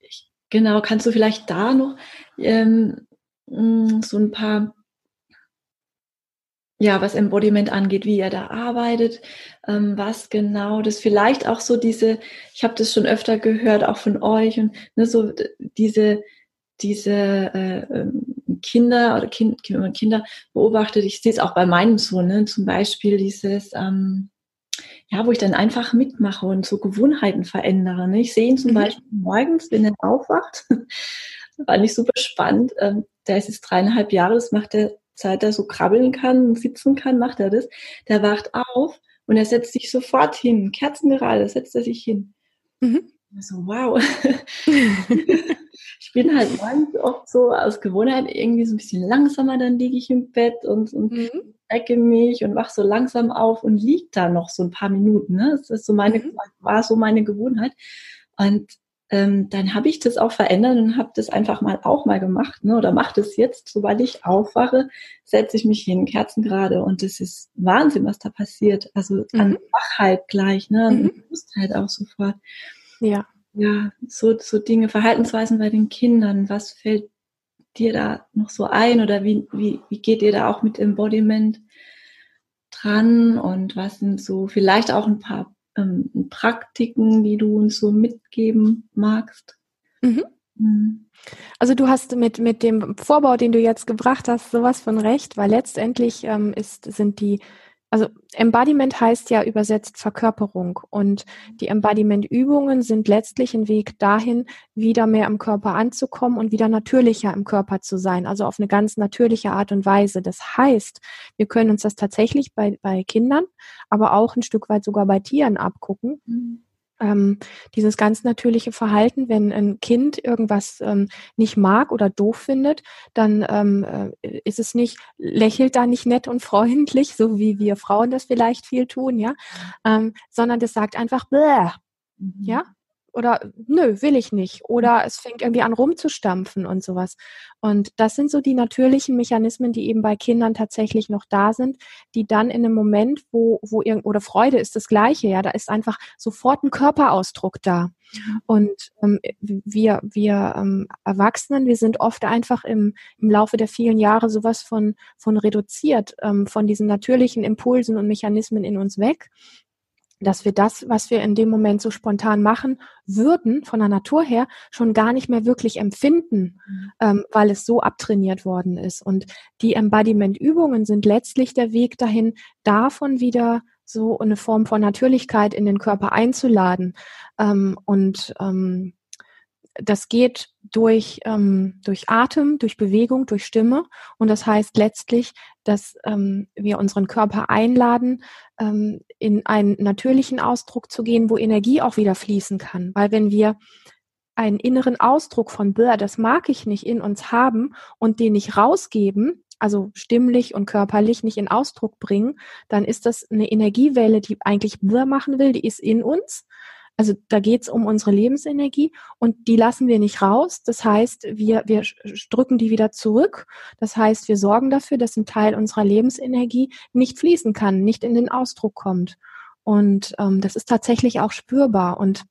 ich, genau, kannst du vielleicht da noch ähm, so ein paar ja, was Embodiment angeht, wie er da arbeitet, ähm, was genau das vielleicht auch so diese, ich habe das schon öfter gehört, auch von euch und ne, so diese diese äh, ähm, Kinder oder kind, man Kinder beobachtet, ich sehe es auch bei meinem Sohn, ne, zum Beispiel dieses ähm, ja, wo ich dann einfach mitmache und so Gewohnheiten verändere. Ne? Ich sehe ihn zum mhm. Beispiel morgens, wenn er aufwacht, (laughs) war nicht super spannend. Ähm, der ist jetzt dreieinhalb Jahre, das macht er seit er so krabbeln kann sitzen kann, macht er das. Der wacht auf und er setzt sich sofort hin. Kerzengerade setzt er sich hin. Mhm. So, wow. ich bin halt morgens oft so aus Gewohnheit irgendwie so ein bisschen langsamer, dann liege ich im Bett und, und mhm. ecke mich und wach so langsam auf und liege da noch so ein paar Minuten. Ne? Das ist so meine, mhm. war so meine Gewohnheit. Und ähm, dann habe ich das auch verändert und habe das einfach mal auch mal gemacht, ne? oder mache das jetzt, sobald ich aufwache, setze ich mich hin, Kerzen gerade und das ist Wahnsinn, was da passiert. Also an mhm. Wachheit gleich, ne, an mhm. Bewusstheit auch sofort. Ja. Ja, so, so Dinge, Verhaltensweisen bei den Kindern, was fällt dir da noch so ein oder wie, wie, wie geht ihr da auch mit Embodiment dran und was sind so vielleicht auch ein paar ähm, Praktiken, die du uns so mitgeben magst? Mhm. Mhm. Also du hast mit, mit dem Vorbau, den du jetzt gebracht hast, sowas von recht, weil letztendlich ähm, ist, sind die also Embodiment heißt ja übersetzt Verkörperung und die Embodiment-Übungen sind letztlich ein Weg dahin, wieder mehr im Körper anzukommen und wieder natürlicher im Körper zu sein, also auf eine ganz natürliche Art und Weise. Das heißt, wir können uns das tatsächlich bei, bei Kindern, aber auch ein Stück weit sogar bei Tieren abgucken. Mhm ähm, dieses ganz natürliche Verhalten, wenn ein Kind irgendwas ähm, nicht mag oder doof findet, dann ähm, äh, ist es nicht, lächelt da nicht nett und (laughs) freundlich, so wie wir Frauen das vielleicht viel tun, ja, ähm, sondern das sagt einfach, Bäh, mhm. ja, oder nö, will ich nicht. Oder es fängt irgendwie an rumzustampfen und sowas. Und das sind so die natürlichen Mechanismen, die eben bei Kindern tatsächlich noch da sind, die dann in einem Moment, wo, wo irgend, oder Freude ist das Gleiche, ja, da ist einfach sofort ein Körperausdruck da. Und ähm, wir, wir ähm, Erwachsenen, wir sind oft einfach im, im Laufe der vielen Jahre sowas von, von reduziert, ähm, von diesen natürlichen Impulsen und Mechanismen in uns weg dass wir das, was wir in dem Moment so spontan machen würden, von der Natur her, schon gar nicht mehr wirklich empfinden, mhm. ähm, weil es so abtrainiert worden ist. Und die Embodiment-Übungen sind letztlich der Weg dahin, davon wieder so eine Form von Natürlichkeit in den Körper einzuladen. Ähm, und ähm, das geht durch, ähm, durch Atem, durch Bewegung, durch Stimme. Und das heißt letztlich, dass ähm, wir unseren Körper einladen, ähm, in einen natürlichen Ausdruck zu gehen, wo Energie auch wieder fließen kann. Weil wenn wir einen inneren Ausdruck von Blah, das mag ich nicht in uns haben und den nicht rausgeben, also stimmlich und körperlich nicht in Ausdruck bringen, dann ist das eine Energiewelle, die eigentlich Blah machen will, die ist in uns also da geht es um unsere Lebensenergie und die lassen wir nicht raus. Das heißt, wir, wir drücken die wieder zurück. Das heißt, wir sorgen dafür, dass ein Teil unserer Lebensenergie nicht fließen kann, nicht in den Ausdruck kommt. Und ähm, das ist tatsächlich auch spürbar. Und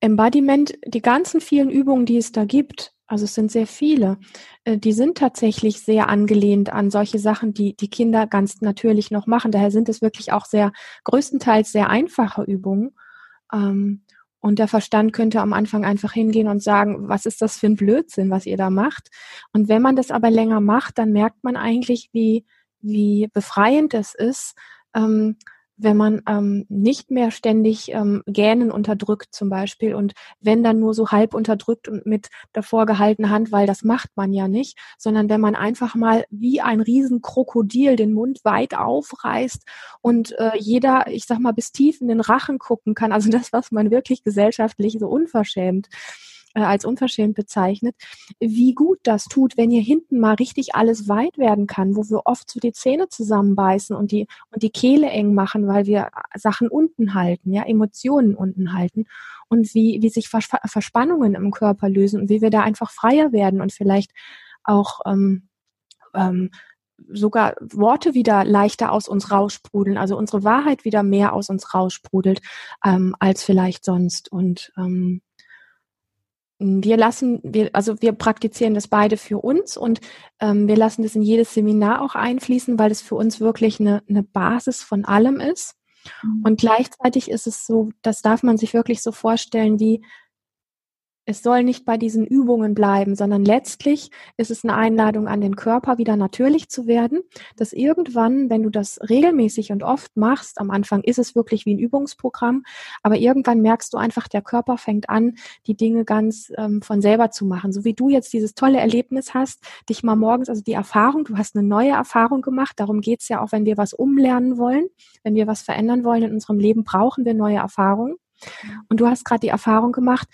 Embodiment, die ganzen vielen Übungen, die es da gibt, also es sind sehr viele, äh, die sind tatsächlich sehr angelehnt an solche Sachen, die die Kinder ganz natürlich noch machen. Daher sind es wirklich auch sehr größtenteils sehr einfache Übungen. Ähm, und der Verstand könnte am Anfang einfach hingehen und sagen, was ist das für ein Blödsinn, was ihr da macht? Und wenn man das aber länger macht, dann merkt man eigentlich, wie, wie befreiend es ist, ähm, wenn man ähm, nicht mehr ständig ähm, Gähnen unterdrückt zum Beispiel und wenn dann nur so halb unterdrückt und mit davor gehaltener Hand, weil das macht man ja nicht, sondern wenn man einfach mal wie ein Riesenkrokodil den Mund weit aufreißt und äh, jeder, ich sag mal, bis tief in den Rachen gucken kann, also das, was man wirklich gesellschaftlich so unverschämt äh, als unverschämt bezeichnet, wie gut das tut, wenn hier hinten mal richtig alles weit werden kann, wo wir oft so die Zähne zusammenbeißen und die, und die Kehle eng machen, weil wir Sachen unten halten, ja, Emotionen unten halten und wie, wie sich Vers Verspannungen im Körper lösen und wie wir da einfach freier werden und vielleicht auch ähm, ähm, sogar Worte wieder leichter aus uns raussprudeln, also unsere Wahrheit wieder mehr aus uns raussprudelt ähm, als vielleicht sonst. Und ähm, wir lassen, wir, also wir praktizieren das beide für uns und ähm, wir lassen das in jedes Seminar auch einfließen, weil es für uns wirklich eine, eine Basis von allem ist. Mhm. Und gleichzeitig ist es so, das darf man sich wirklich so vorstellen, wie es soll nicht bei diesen Übungen bleiben, sondern letztlich ist es eine Einladung an den Körper, wieder natürlich zu werden, dass irgendwann, wenn du das regelmäßig und oft machst, am Anfang ist es wirklich wie ein Übungsprogramm, aber irgendwann merkst du einfach, der Körper fängt an, die Dinge ganz ähm, von selber zu machen. So wie du jetzt dieses tolle Erlebnis hast, dich mal morgens, also die Erfahrung, du hast eine neue Erfahrung gemacht, darum geht's ja auch, wenn wir was umlernen wollen, wenn wir was verändern wollen in unserem Leben, brauchen wir neue Erfahrungen. Und du hast gerade die Erfahrung gemacht,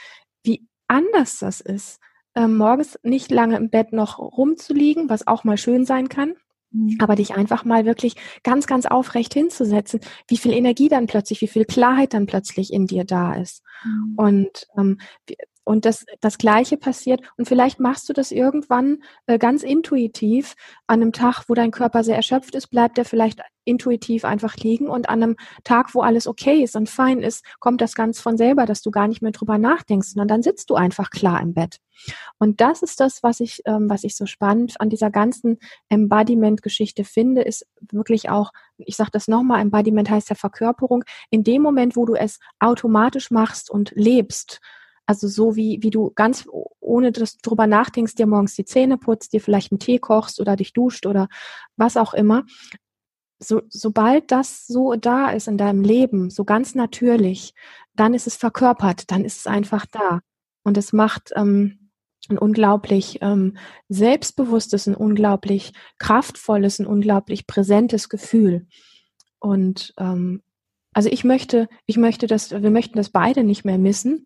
anders das ist, äh, morgens nicht lange im Bett noch rumzuliegen, was auch mal schön sein kann. Mhm. Aber dich einfach mal wirklich ganz, ganz aufrecht hinzusetzen, wie viel Energie dann plötzlich, wie viel Klarheit dann plötzlich in dir da ist. Mhm. Und ähm, und das, das Gleiche passiert. Und vielleicht machst du das irgendwann äh, ganz intuitiv. An einem Tag, wo dein Körper sehr erschöpft ist, bleibt er vielleicht intuitiv einfach liegen. Und an einem Tag, wo alles okay ist und fein ist, kommt das ganz von selber, dass du gar nicht mehr drüber nachdenkst, sondern dann sitzt du einfach klar im Bett. Und das ist das, was ich, ähm, was ich so spannend an dieser ganzen Embodiment-Geschichte finde, ist wirklich auch, ich sage das nochmal, Embodiment heißt ja Verkörperung. In dem Moment, wo du es automatisch machst und lebst, also so wie, wie du ganz ohne dass du drüber nachdenkst, dir morgens die Zähne putzt, dir vielleicht einen Tee kochst oder dich duscht oder was auch immer. So, sobald das so da ist in deinem Leben, so ganz natürlich, dann ist es verkörpert, dann ist es einfach da. Und es macht ähm, ein unglaublich ähm, selbstbewusstes, ein unglaublich kraftvolles, ein unglaublich präsentes Gefühl. Und ähm, also ich möchte, ich möchte das, wir möchten das beide nicht mehr missen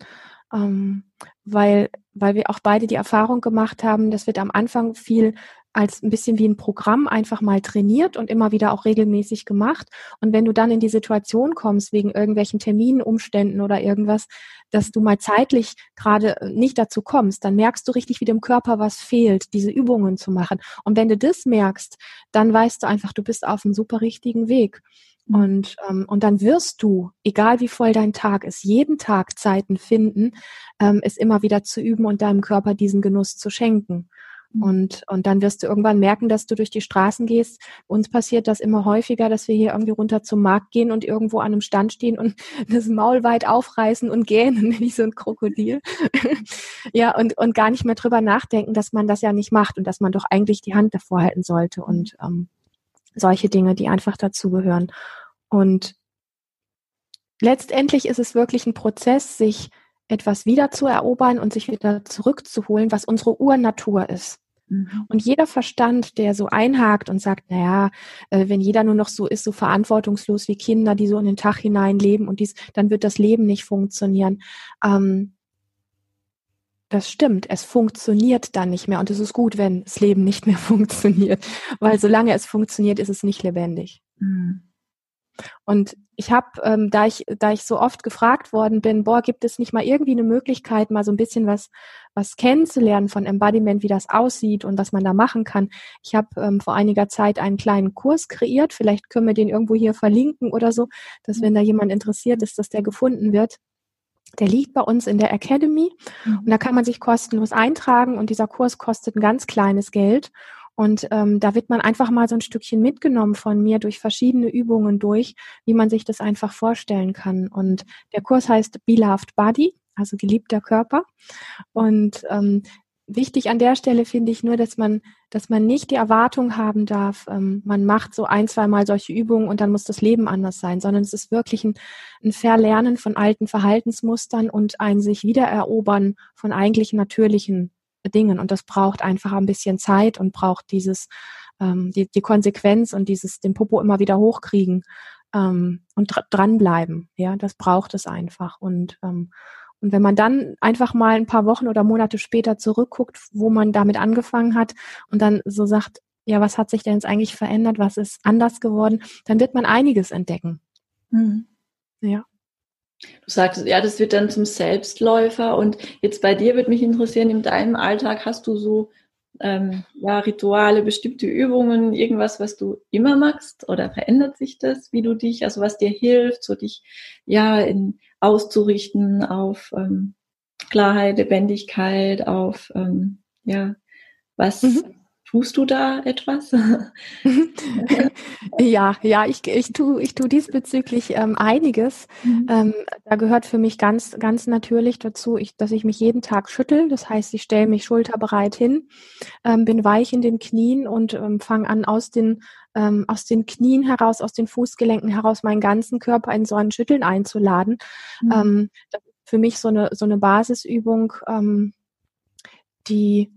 ähm, weil, weil wir auch beide die Erfahrung gemacht haben, das wird am Anfang viel als ein bisschen wie ein Programm einfach mal trainiert und immer wieder auch regelmäßig gemacht. Und wenn du dann in die Situation kommst, wegen irgendwelchen Terminumständen oder irgendwas, dass du mal zeitlich gerade nicht dazu kommst, dann merkst du richtig, wie dem Körper was fehlt, diese Übungen zu machen. Und wenn du das merkst, dann weißt du einfach, du bist auf einem super richtigen Weg. Mhm. Und, ähm, und dann wirst du, egal wie voll dein Tag ist, jeden Tag Zeiten finden, ähm, es immer wieder zu üben und deinem Körper diesen Genuss zu schenken. Mhm. Und, und dann wirst du irgendwann merken, dass du durch die Straßen gehst. Uns passiert das immer häufiger, dass wir hier irgendwie runter zum Markt gehen und irgendwo an einem Stand stehen und (laughs) das Maul weit aufreißen und gähnen, (laughs) wie so ein Krokodil. (laughs) ja, und, und gar nicht mehr drüber nachdenken, dass man das ja nicht macht und dass man doch eigentlich die Hand davor halten sollte und ähm, solche Dinge, die einfach dazugehören. Und letztendlich ist es wirklich ein Prozess, sich etwas wieder zu erobern und sich wieder zurückzuholen, was unsere Urnatur ist. Mhm. Und jeder Verstand, der so einhakt und sagt, naja, äh, wenn jeder nur noch so ist, so verantwortungslos wie Kinder, die so in den Tag hinein leben und dies, dann wird das Leben nicht funktionieren. Ähm, das stimmt, es funktioniert dann nicht mehr und es ist gut, wenn das Leben nicht mehr (laughs) funktioniert, weil solange es funktioniert, ist es nicht lebendig. Mhm. Und ich habe, ähm, da ich, da ich so oft gefragt worden bin, boah, gibt es nicht mal irgendwie eine Möglichkeit, mal so ein bisschen was, was kennenzulernen von Embodiment, wie das aussieht und was man da machen kann. Ich habe ähm, vor einiger Zeit einen kleinen Kurs kreiert. Vielleicht können wir den irgendwo hier verlinken oder so, dass wenn da jemand interessiert ist, dass der gefunden wird. Der liegt bei uns in der Academy mhm. und da kann man sich kostenlos eintragen und dieser Kurs kostet ein ganz kleines Geld. Und ähm, da wird man einfach mal so ein Stückchen mitgenommen von mir durch verschiedene Übungen durch, wie man sich das einfach vorstellen kann. Und der Kurs heißt Beloved Body, also geliebter Körper. Und ähm, wichtig an der Stelle finde ich nur, dass man, dass man nicht die Erwartung haben darf, ähm, man macht so ein, zwei Mal solche Übungen und dann muss das Leben anders sein, sondern es ist wirklich ein, ein Verlernen von alten Verhaltensmustern und ein sich wiedererobern von eigentlich natürlichen Dingen. Und das braucht einfach ein bisschen Zeit und braucht dieses, ähm, die, die Konsequenz und dieses, den Popo immer wieder hochkriegen ähm, und dr dranbleiben. Ja, das braucht es einfach. Und, ähm, und wenn man dann einfach mal ein paar Wochen oder Monate später zurückguckt, wo man damit angefangen hat und dann so sagt, ja, was hat sich denn jetzt eigentlich verändert? Was ist anders geworden? Dann wird man einiges entdecken. Mhm. Ja. Du sagst, ja, das wird dann zum Selbstläufer. Und jetzt bei dir würde mich interessieren, in deinem Alltag hast du so ähm, ja, Rituale, bestimmte Übungen, irgendwas, was du immer machst oder verändert sich das, wie du dich, also was dir hilft, so dich ja in, auszurichten auf ähm, Klarheit, Lebendigkeit, auf ähm, ja, was mhm. Tust du da etwas? (laughs) ja, ja, ich, ich tue ich tu diesbezüglich ähm, einiges. Mhm. Ähm, da gehört für mich ganz, ganz natürlich dazu, ich, dass ich mich jeden Tag schüttel. Das heißt, ich stelle mich schulterbereit hin, ähm, bin weich in den Knien und ähm, fange an, aus den, ähm, aus den Knien heraus, aus den Fußgelenken heraus, meinen ganzen Körper in so ein Schütteln einzuladen. Mhm. Ähm, das ist für mich so eine, so eine Basisübung, die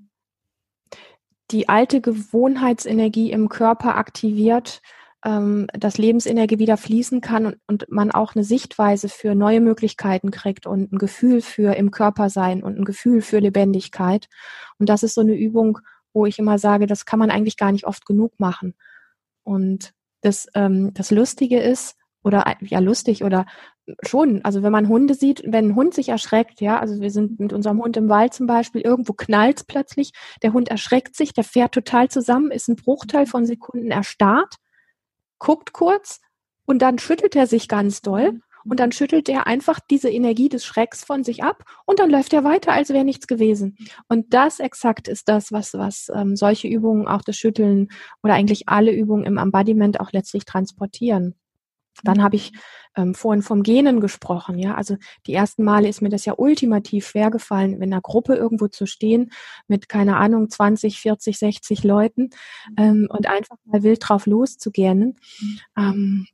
die alte Gewohnheitsenergie im Körper aktiviert, ähm, dass Lebensenergie wieder fließen kann und, und man auch eine Sichtweise für neue Möglichkeiten kriegt und ein Gefühl für im Körper sein und ein Gefühl für Lebendigkeit. Und das ist so eine Übung, wo ich immer sage, das kann man eigentlich gar nicht oft genug machen. Und das, ähm, das Lustige ist, oder ja lustig oder schon, also wenn man Hunde sieht, wenn ein Hund sich erschreckt, ja, also wir sind mit unserem Hund im Wald zum Beispiel, irgendwo knallt plötzlich, der Hund erschreckt sich, der fährt total zusammen, ist ein Bruchteil von Sekunden erstarrt, guckt kurz und dann schüttelt er sich ganz doll mhm. Und dann schüttelt er einfach diese Energie des Schrecks von sich ab und dann läuft er weiter, als wäre nichts gewesen. Und das exakt ist das, was, was ähm, solche Übungen, auch das Schütteln oder eigentlich alle Übungen im Embodiment auch letztlich transportieren. Dann habe ich ähm, vorhin vom Genen gesprochen, ja. Also die ersten Male ist mir das ja ultimativ schwer gefallen, in einer Gruppe irgendwo zu stehen mit, keine Ahnung, 20, 40, 60 Leuten ähm, und einfach mal wild drauf loszugähnen. Ähm,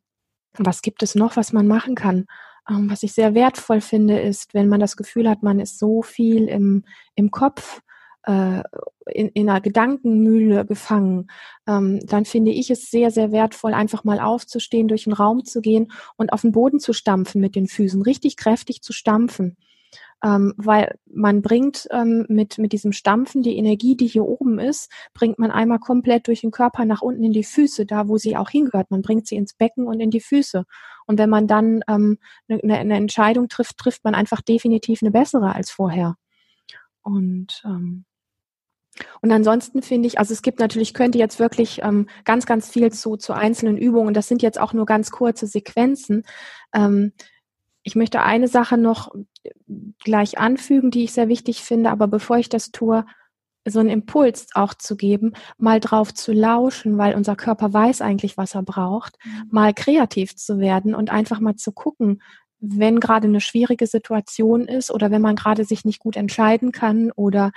was gibt es noch, was man machen kann? Ähm, was ich sehr wertvoll finde, ist, wenn man das Gefühl hat, man ist so viel im, im Kopf äh, in, in einer Gedankenmühle gefangen, ähm, dann finde ich es sehr, sehr wertvoll, einfach mal aufzustehen, durch den Raum zu gehen und auf den Boden zu stampfen mit den Füßen, richtig kräftig zu stampfen. Ähm, weil man bringt ähm, mit, mit diesem Stampfen die Energie, die hier oben ist, bringt man einmal komplett durch den Körper nach unten in die Füße, da wo sie auch hingehört. Man bringt sie ins Becken und in die Füße. Und wenn man dann ähm, eine, eine Entscheidung trifft, trifft man einfach definitiv eine bessere als vorher. Und ähm, und ansonsten finde ich, also es gibt natürlich, ich könnte jetzt wirklich ähm, ganz, ganz viel zu, zu einzelnen Übungen. Das sind jetzt auch nur ganz kurze Sequenzen. Ähm, ich möchte eine Sache noch gleich anfügen, die ich sehr wichtig finde, aber bevor ich das tue, so einen Impuls auch zu geben, mal drauf zu lauschen, weil unser Körper weiß eigentlich, was er braucht, mhm. mal kreativ zu werden und einfach mal zu gucken, wenn gerade eine schwierige Situation ist oder wenn man gerade sich nicht gut entscheiden kann oder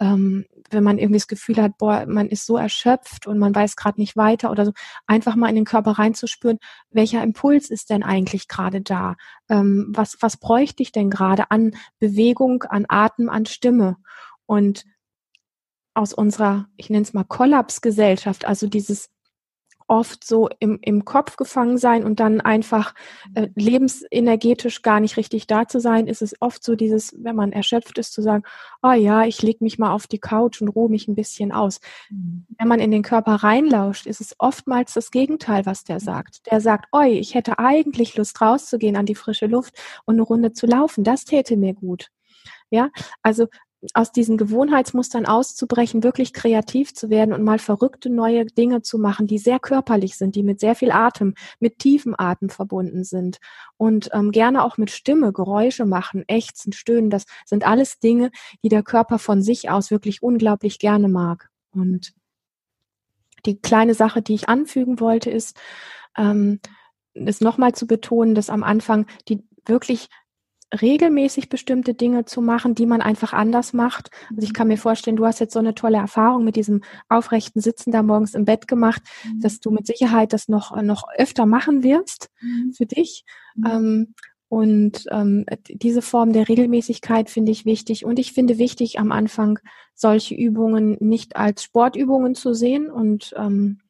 ähm, wenn man irgendwie das Gefühl hat, boah, man ist so erschöpft und man weiß gerade nicht weiter oder so, einfach mal in den Körper reinzuspüren, welcher Impuls ist denn eigentlich gerade da? Ähm, was, was bräuchte ich denn gerade an Bewegung, an Atem, an Stimme? Und aus unserer, ich nenne es mal Kollapsgesellschaft, also dieses oft so im, im Kopf gefangen sein und dann einfach äh, lebensenergetisch gar nicht richtig da zu sein, ist es oft so dieses, wenn man erschöpft ist, zu sagen, oh ja, ich leg mich mal auf die Couch und ruhe mich ein bisschen aus. Mhm. Wenn man in den Körper reinlauscht, ist es oftmals das Gegenteil, was der sagt. Der sagt, oi, ich hätte eigentlich Lust rauszugehen an die frische Luft und eine Runde zu laufen. Das täte mir gut. Ja, also aus diesen Gewohnheitsmustern auszubrechen, wirklich kreativ zu werden und mal verrückte neue Dinge zu machen, die sehr körperlich sind, die mit sehr viel Atem, mit tiefem Atem verbunden sind und ähm, gerne auch mit Stimme Geräusche machen, ächzen, stöhnen. Das sind alles Dinge, die der Körper von sich aus wirklich unglaublich gerne mag. Und die kleine Sache, die ich anfügen wollte, ist, ähm, ist nochmal zu betonen, dass am Anfang die wirklich regelmäßig bestimmte Dinge zu machen, die man einfach anders macht. Also ich kann mir vorstellen, du hast jetzt so eine tolle Erfahrung mit diesem aufrechten Sitzen da morgens im Bett gemacht, mhm. dass du mit Sicherheit das noch, noch öfter machen wirst mhm. für dich. Mhm. Ähm, und ähm, diese Form der Regelmäßigkeit finde ich wichtig. Und ich finde wichtig, am Anfang solche Übungen nicht als Sportübungen zu sehen und ähm,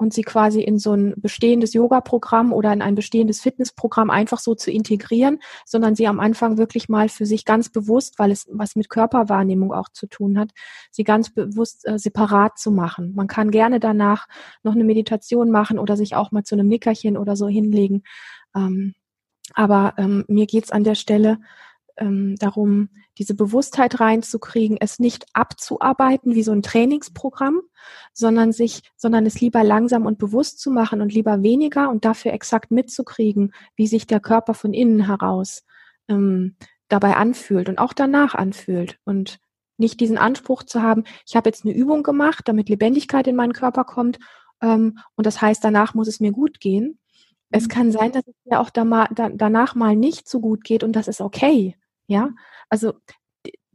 und sie quasi in so ein bestehendes Yoga-Programm oder in ein bestehendes Fitnessprogramm einfach so zu integrieren, sondern sie am Anfang wirklich mal für sich ganz bewusst, weil es was mit Körperwahrnehmung auch zu tun hat, sie ganz bewusst äh, separat zu machen. Man kann gerne danach noch eine Meditation machen oder sich auch mal zu einem Nickerchen oder so hinlegen. Ähm, aber ähm, mir geht's an der Stelle ähm, darum, diese Bewusstheit reinzukriegen, es nicht abzuarbeiten wie so ein Trainingsprogramm, sondern sich, sondern es lieber langsam und bewusst zu machen und lieber weniger und dafür exakt mitzukriegen, wie sich der Körper von innen heraus ähm, dabei anfühlt und auch danach anfühlt und nicht diesen Anspruch zu haben, ich habe jetzt eine Übung gemacht, damit Lebendigkeit in meinen Körper kommt ähm, und das heißt, danach muss es mir gut gehen. Es mhm. kann sein, dass es mir auch da mal, da, danach mal nicht so gut geht und das ist okay. Ja, also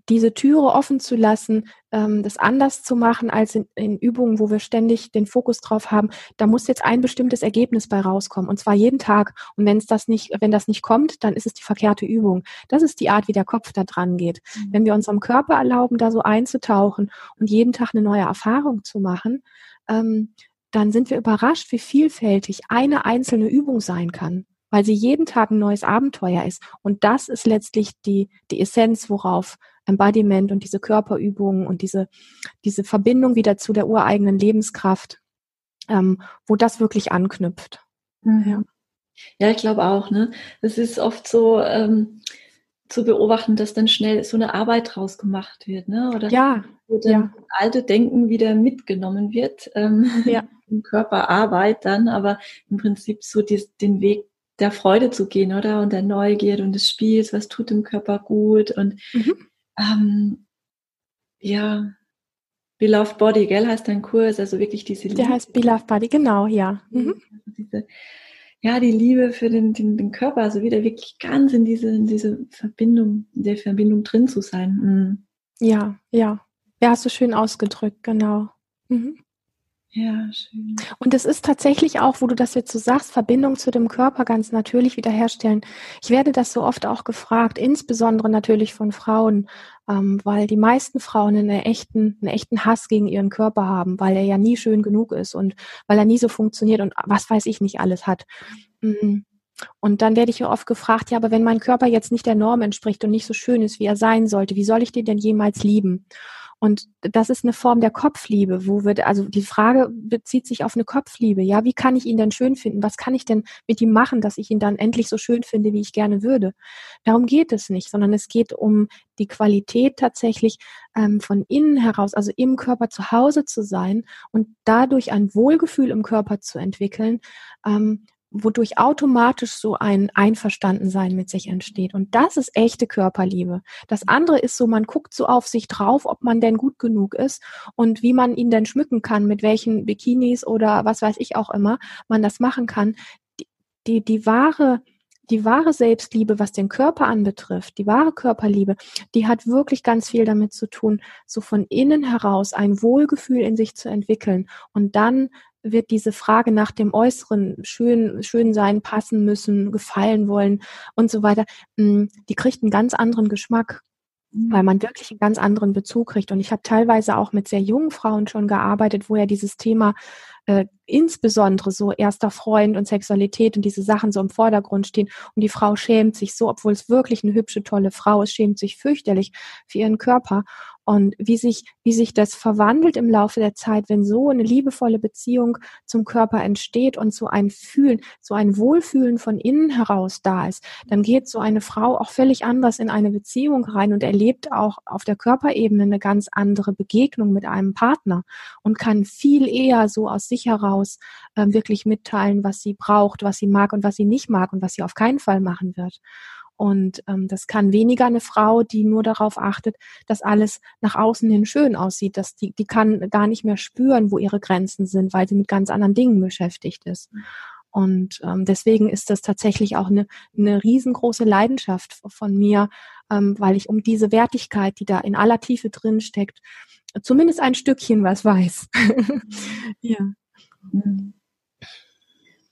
diese Türe offen zu lassen, ähm, das anders zu machen als in, in, Übungen, wo wir ständig den Fokus drauf haben, da muss jetzt ein bestimmtes Ergebnis bei rauskommen und zwar jeden Tag. Und wenn es das nicht, wenn das nicht kommt, dann ist es die verkehrte Übung. Das ist die Art, wie der Kopf da dran geht. Mhm. Wenn wir unserem Körper erlauben, da so einzutauchen und jeden Tag eine neue Erfahrung zu machen, ähm, dann sind wir überrascht, wie vielfältig eine einzelne Übung sein kann weil sie jeden Tag ein neues Abenteuer ist. Und das ist letztlich die, die Essenz, worauf Embodiment und diese Körperübungen und diese, diese Verbindung wieder zu der ureigenen Lebenskraft, ähm, wo das wirklich anknüpft. Mhm. Ja. ja, ich glaube auch. Ne? Es ist oft so ähm, zu beobachten, dass dann schnell so eine Arbeit draus gemacht wird. Ne? Oder ja, wo dann ja. alte Denken wieder mitgenommen wird. Ähm, ja. (laughs) Im Körperarbeit dann, aber im Prinzip so die, den Weg der Freude zu gehen, oder? Und der Neugier und des Spiels, was tut dem Körper gut und mhm. ähm, ja, Beloved Body, gell, heißt dein Kurs, also wirklich diese Liebe. Der heißt Beloved Body, genau, ja. Mhm. Also diese, ja, die Liebe für den, den, den Körper, also wieder wirklich ganz in diese, in diese Verbindung, in der Verbindung drin zu sein. Mhm. Ja, ja. Ja, hast du schön ausgedrückt, genau. Mhm. Ja, schön. Und es ist tatsächlich auch, wo du das jetzt so sagst, Verbindung zu dem Körper ganz natürlich wiederherstellen. Ich werde das so oft auch gefragt, insbesondere natürlich von Frauen, ähm, weil die meisten Frauen einen echten, einen echten Hass gegen ihren Körper haben, weil er ja nie schön genug ist und weil er nie so funktioniert und was weiß ich nicht alles hat. Mhm. und dann werde ich ja oft gefragt, ja, aber wenn mein Körper jetzt nicht der Norm entspricht und nicht so schön ist, wie er sein sollte, wie soll ich den denn jemals lieben? Und das ist eine Form der Kopfliebe, wo wird, also die Frage bezieht sich auf eine Kopfliebe. Ja, wie kann ich ihn denn schön finden? Was kann ich denn mit ihm machen, dass ich ihn dann endlich so schön finde, wie ich gerne würde? Darum geht es nicht, sondern es geht um die Qualität tatsächlich ähm, von innen heraus, also im Körper zu Hause zu sein und dadurch ein Wohlgefühl im Körper zu entwickeln, ähm, wodurch automatisch so ein Einverstandensein mit sich entsteht. Und das ist echte Körperliebe. Das andere ist so, man guckt so auf sich drauf, ob man denn gut genug ist und wie man ihn denn schmücken kann, mit welchen Bikinis oder was weiß ich auch immer man das machen kann. Die, die, die wahre die wahre Selbstliebe, was den Körper anbetrifft, die wahre Körperliebe, die hat wirklich ganz viel damit zu tun, so von innen heraus ein Wohlgefühl in sich zu entwickeln und dann wird diese Frage nach dem Äußeren schön, schön sein, passen müssen, gefallen wollen und so weiter, mm, die kriegt einen ganz anderen Geschmack, mhm. weil man wirklich einen ganz anderen Bezug kriegt. Und ich habe teilweise auch mit sehr jungen Frauen schon gearbeitet, wo ja dieses Thema äh, insbesondere so erster Freund und Sexualität und diese Sachen so im Vordergrund stehen. Und die Frau schämt sich so, obwohl es wirklich eine hübsche, tolle Frau ist, schämt sich fürchterlich für ihren Körper. Und wie sich, wie sich das verwandelt im Laufe der Zeit, wenn so eine liebevolle Beziehung zum Körper entsteht und so ein Fühlen, so ein Wohlfühlen von innen heraus da ist, dann geht so eine Frau auch völlig anders in eine Beziehung rein und erlebt auch auf der Körperebene eine ganz andere Begegnung mit einem Partner und kann viel eher so aus sich heraus äh, wirklich mitteilen, was sie braucht, was sie mag und was sie nicht mag und was sie auf keinen Fall machen wird. Und ähm, das kann weniger eine Frau, die nur darauf achtet, dass alles nach außen hin schön aussieht. Dass die, die kann gar nicht mehr spüren, wo ihre Grenzen sind, weil sie mit ganz anderen Dingen beschäftigt ist. Und ähm, deswegen ist das tatsächlich auch eine, eine riesengroße Leidenschaft von mir, ähm, weil ich um diese Wertigkeit, die da in aller Tiefe drin steckt, zumindest ein Stückchen was weiß. (laughs) ja. Mhm.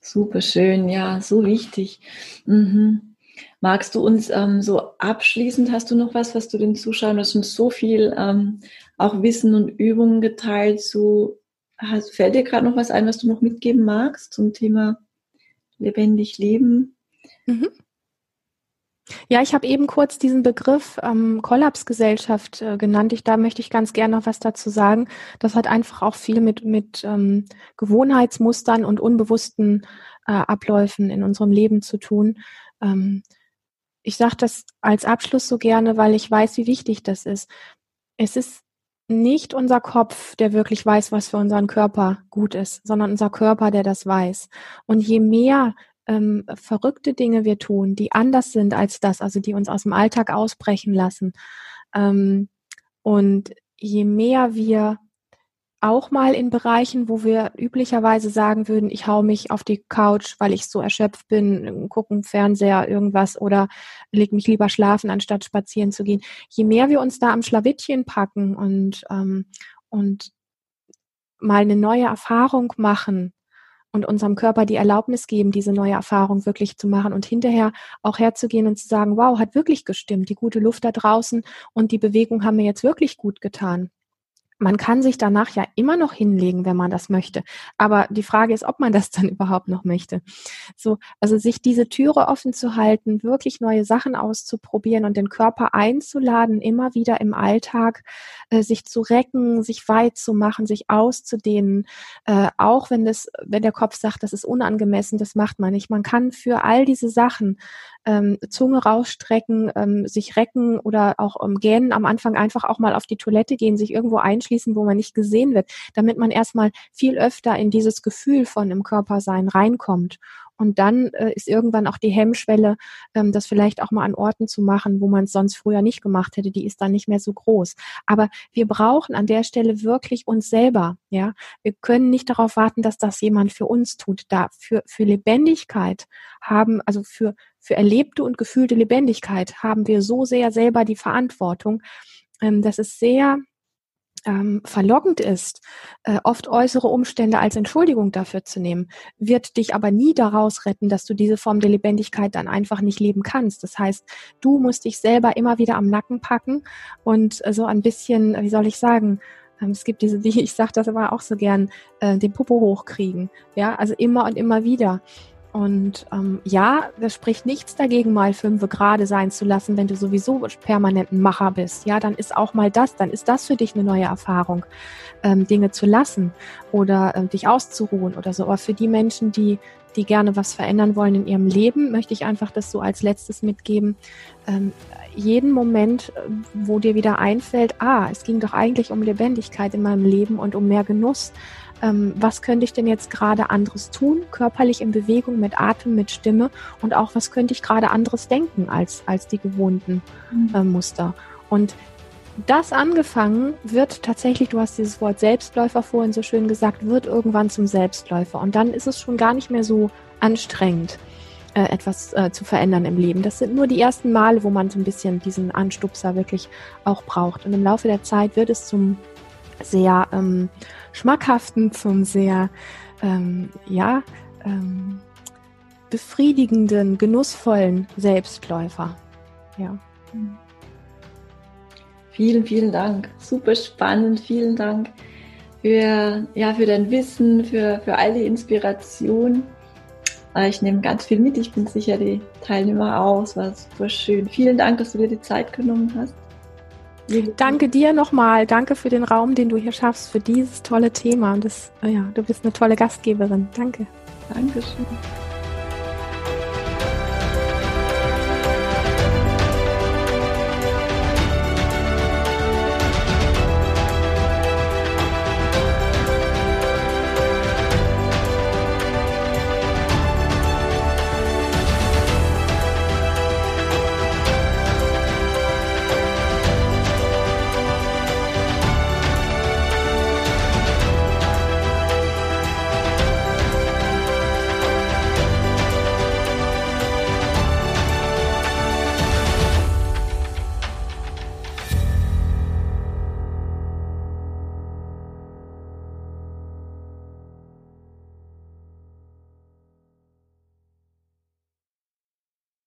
Super schön, ja, so wichtig. Mhm. Magst du uns ähm, so abschließend, hast du noch was, was du den Zuschauern, du hast uns so viel ähm, auch Wissen und Übungen geteilt, so, hast, fällt dir gerade noch was ein, was du noch mitgeben magst zum Thema lebendig leben? Mhm. Ja, ich habe eben kurz diesen Begriff ähm, Kollapsgesellschaft äh, genannt. Ich, da möchte ich ganz gerne noch was dazu sagen. Das hat einfach auch viel mit, mit ähm, Gewohnheitsmustern und unbewussten äh, Abläufen in unserem Leben zu tun. Ähm, ich sage das als Abschluss so gerne, weil ich weiß, wie wichtig das ist. Es ist nicht unser Kopf, der wirklich weiß, was für unseren Körper gut ist, sondern unser Körper, der das weiß. Und je mehr ähm, verrückte Dinge wir tun, die anders sind als das, also die uns aus dem Alltag ausbrechen lassen, ähm, und je mehr wir auch mal in Bereichen, wo wir üblicherweise sagen würden, ich hau mich auf die Couch, weil ich so erschöpft bin, gucken Fernseher, irgendwas oder leg mich lieber schlafen, anstatt spazieren zu gehen. Je mehr wir uns da am Schlawittchen packen und, ähm, und mal eine neue Erfahrung machen und unserem Körper die Erlaubnis geben, diese neue Erfahrung wirklich zu machen und hinterher auch herzugehen und zu sagen, wow, hat wirklich gestimmt, die gute Luft da draußen und die Bewegung haben mir jetzt wirklich gut getan man kann sich danach ja immer noch hinlegen, wenn man das möchte. Aber die Frage ist, ob man das dann (laughs) überhaupt noch möchte. So, also sich diese Türe offen zu halten, wirklich neue Sachen auszuprobieren und den Körper einzuladen, immer wieder im Alltag, äh, sich zu recken, sich weit zu machen, sich auszudehnen, äh, auch wenn das, wenn der Kopf sagt, das ist unangemessen, das macht man nicht. Man kann für all diese Sachen ähm, Zunge rausstrecken, ähm, sich recken oder auch ähm, gähnen, am Anfang einfach auch mal auf die Toilette gehen, sich irgendwo einschließen, wo man nicht gesehen wird, damit man erstmal viel öfter in dieses Gefühl von im Körpersein reinkommt. Und dann äh, ist irgendwann auch die Hemmschwelle, ähm, das vielleicht auch mal an Orten zu machen, wo man es sonst früher nicht gemacht hätte, die ist dann nicht mehr so groß. Aber wir brauchen an der Stelle wirklich uns selber. Ja, wir können nicht darauf warten, dass das jemand für uns tut. Da für, für Lebendigkeit haben, also für, für erlebte und gefühlte Lebendigkeit haben wir so sehr selber die Verantwortung. Ähm, das ist sehr ähm, verlockend ist, äh, oft äußere Umstände als Entschuldigung dafür zu nehmen, wird dich aber nie daraus retten, dass du diese Form der Lebendigkeit dann einfach nicht leben kannst. Das heißt, du musst dich selber immer wieder am Nacken packen und äh, so ein bisschen, wie soll ich sagen, ähm, es gibt diese, (laughs) wie ich sage das aber auch so gern, äh, den Popo hochkriegen. Ja, also immer und immer wieder. Und ähm, ja, das spricht nichts dagegen, mal fünf gerade sein zu lassen, wenn du sowieso permanent ein Macher bist. Ja, dann ist auch mal das, dann ist das für dich eine neue Erfahrung, ähm, Dinge zu lassen oder äh, dich auszuruhen oder so. Aber für die Menschen, die die gerne was verändern wollen in ihrem Leben, möchte ich einfach das so als letztes mitgeben. Ähm, jeden Moment, äh, wo dir wieder einfällt, ah, es ging doch eigentlich um Lebendigkeit in meinem Leben und um mehr Genuss ähm, was könnte ich denn jetzt gerade anderes tun, körperlich in Bewegung, mit Atem, mit Stimme und auch, was könnte ich gerade anderes denken als, als die gewohnten äh, Muster. Und das angefangen wird tatsächlich, du hast dieses Wort Selbstläufer vorhin so schön gesagt, wird irgendwann zum Selbstläufer. Und dann ist es schon gar nicht mehr so anstrengend, äh, etwas äh, zu verändern im Leben. Das sind nur die ersten Male, wo man so ein bisschen diesen Anstupser wirklich auch braucht. Und im Laufe der Zeit wird es zum sehr ähm, schmackhaften, zum sehr, ähm, ja, ähm, befriedigenden, genussvollen Selbstläufer. Ja. Vielen, vielen Dank. Super spannend. Vielen Dank für, ja, für dein Wissen, für, für all die Inspiration. Äh, ich nehme ganz viel mit. Ich bin sicher, die Teilnehmer auch. Es war super schön. Vielen Dank, dass du dir die Zeit genommen hast. Danke dir nochmal. Danke für den Raum, den du hier schaffst, für dieses tolle Thema. Und das, ja, du bist eine tolle Gastgeberin. Danke. Dankeschön.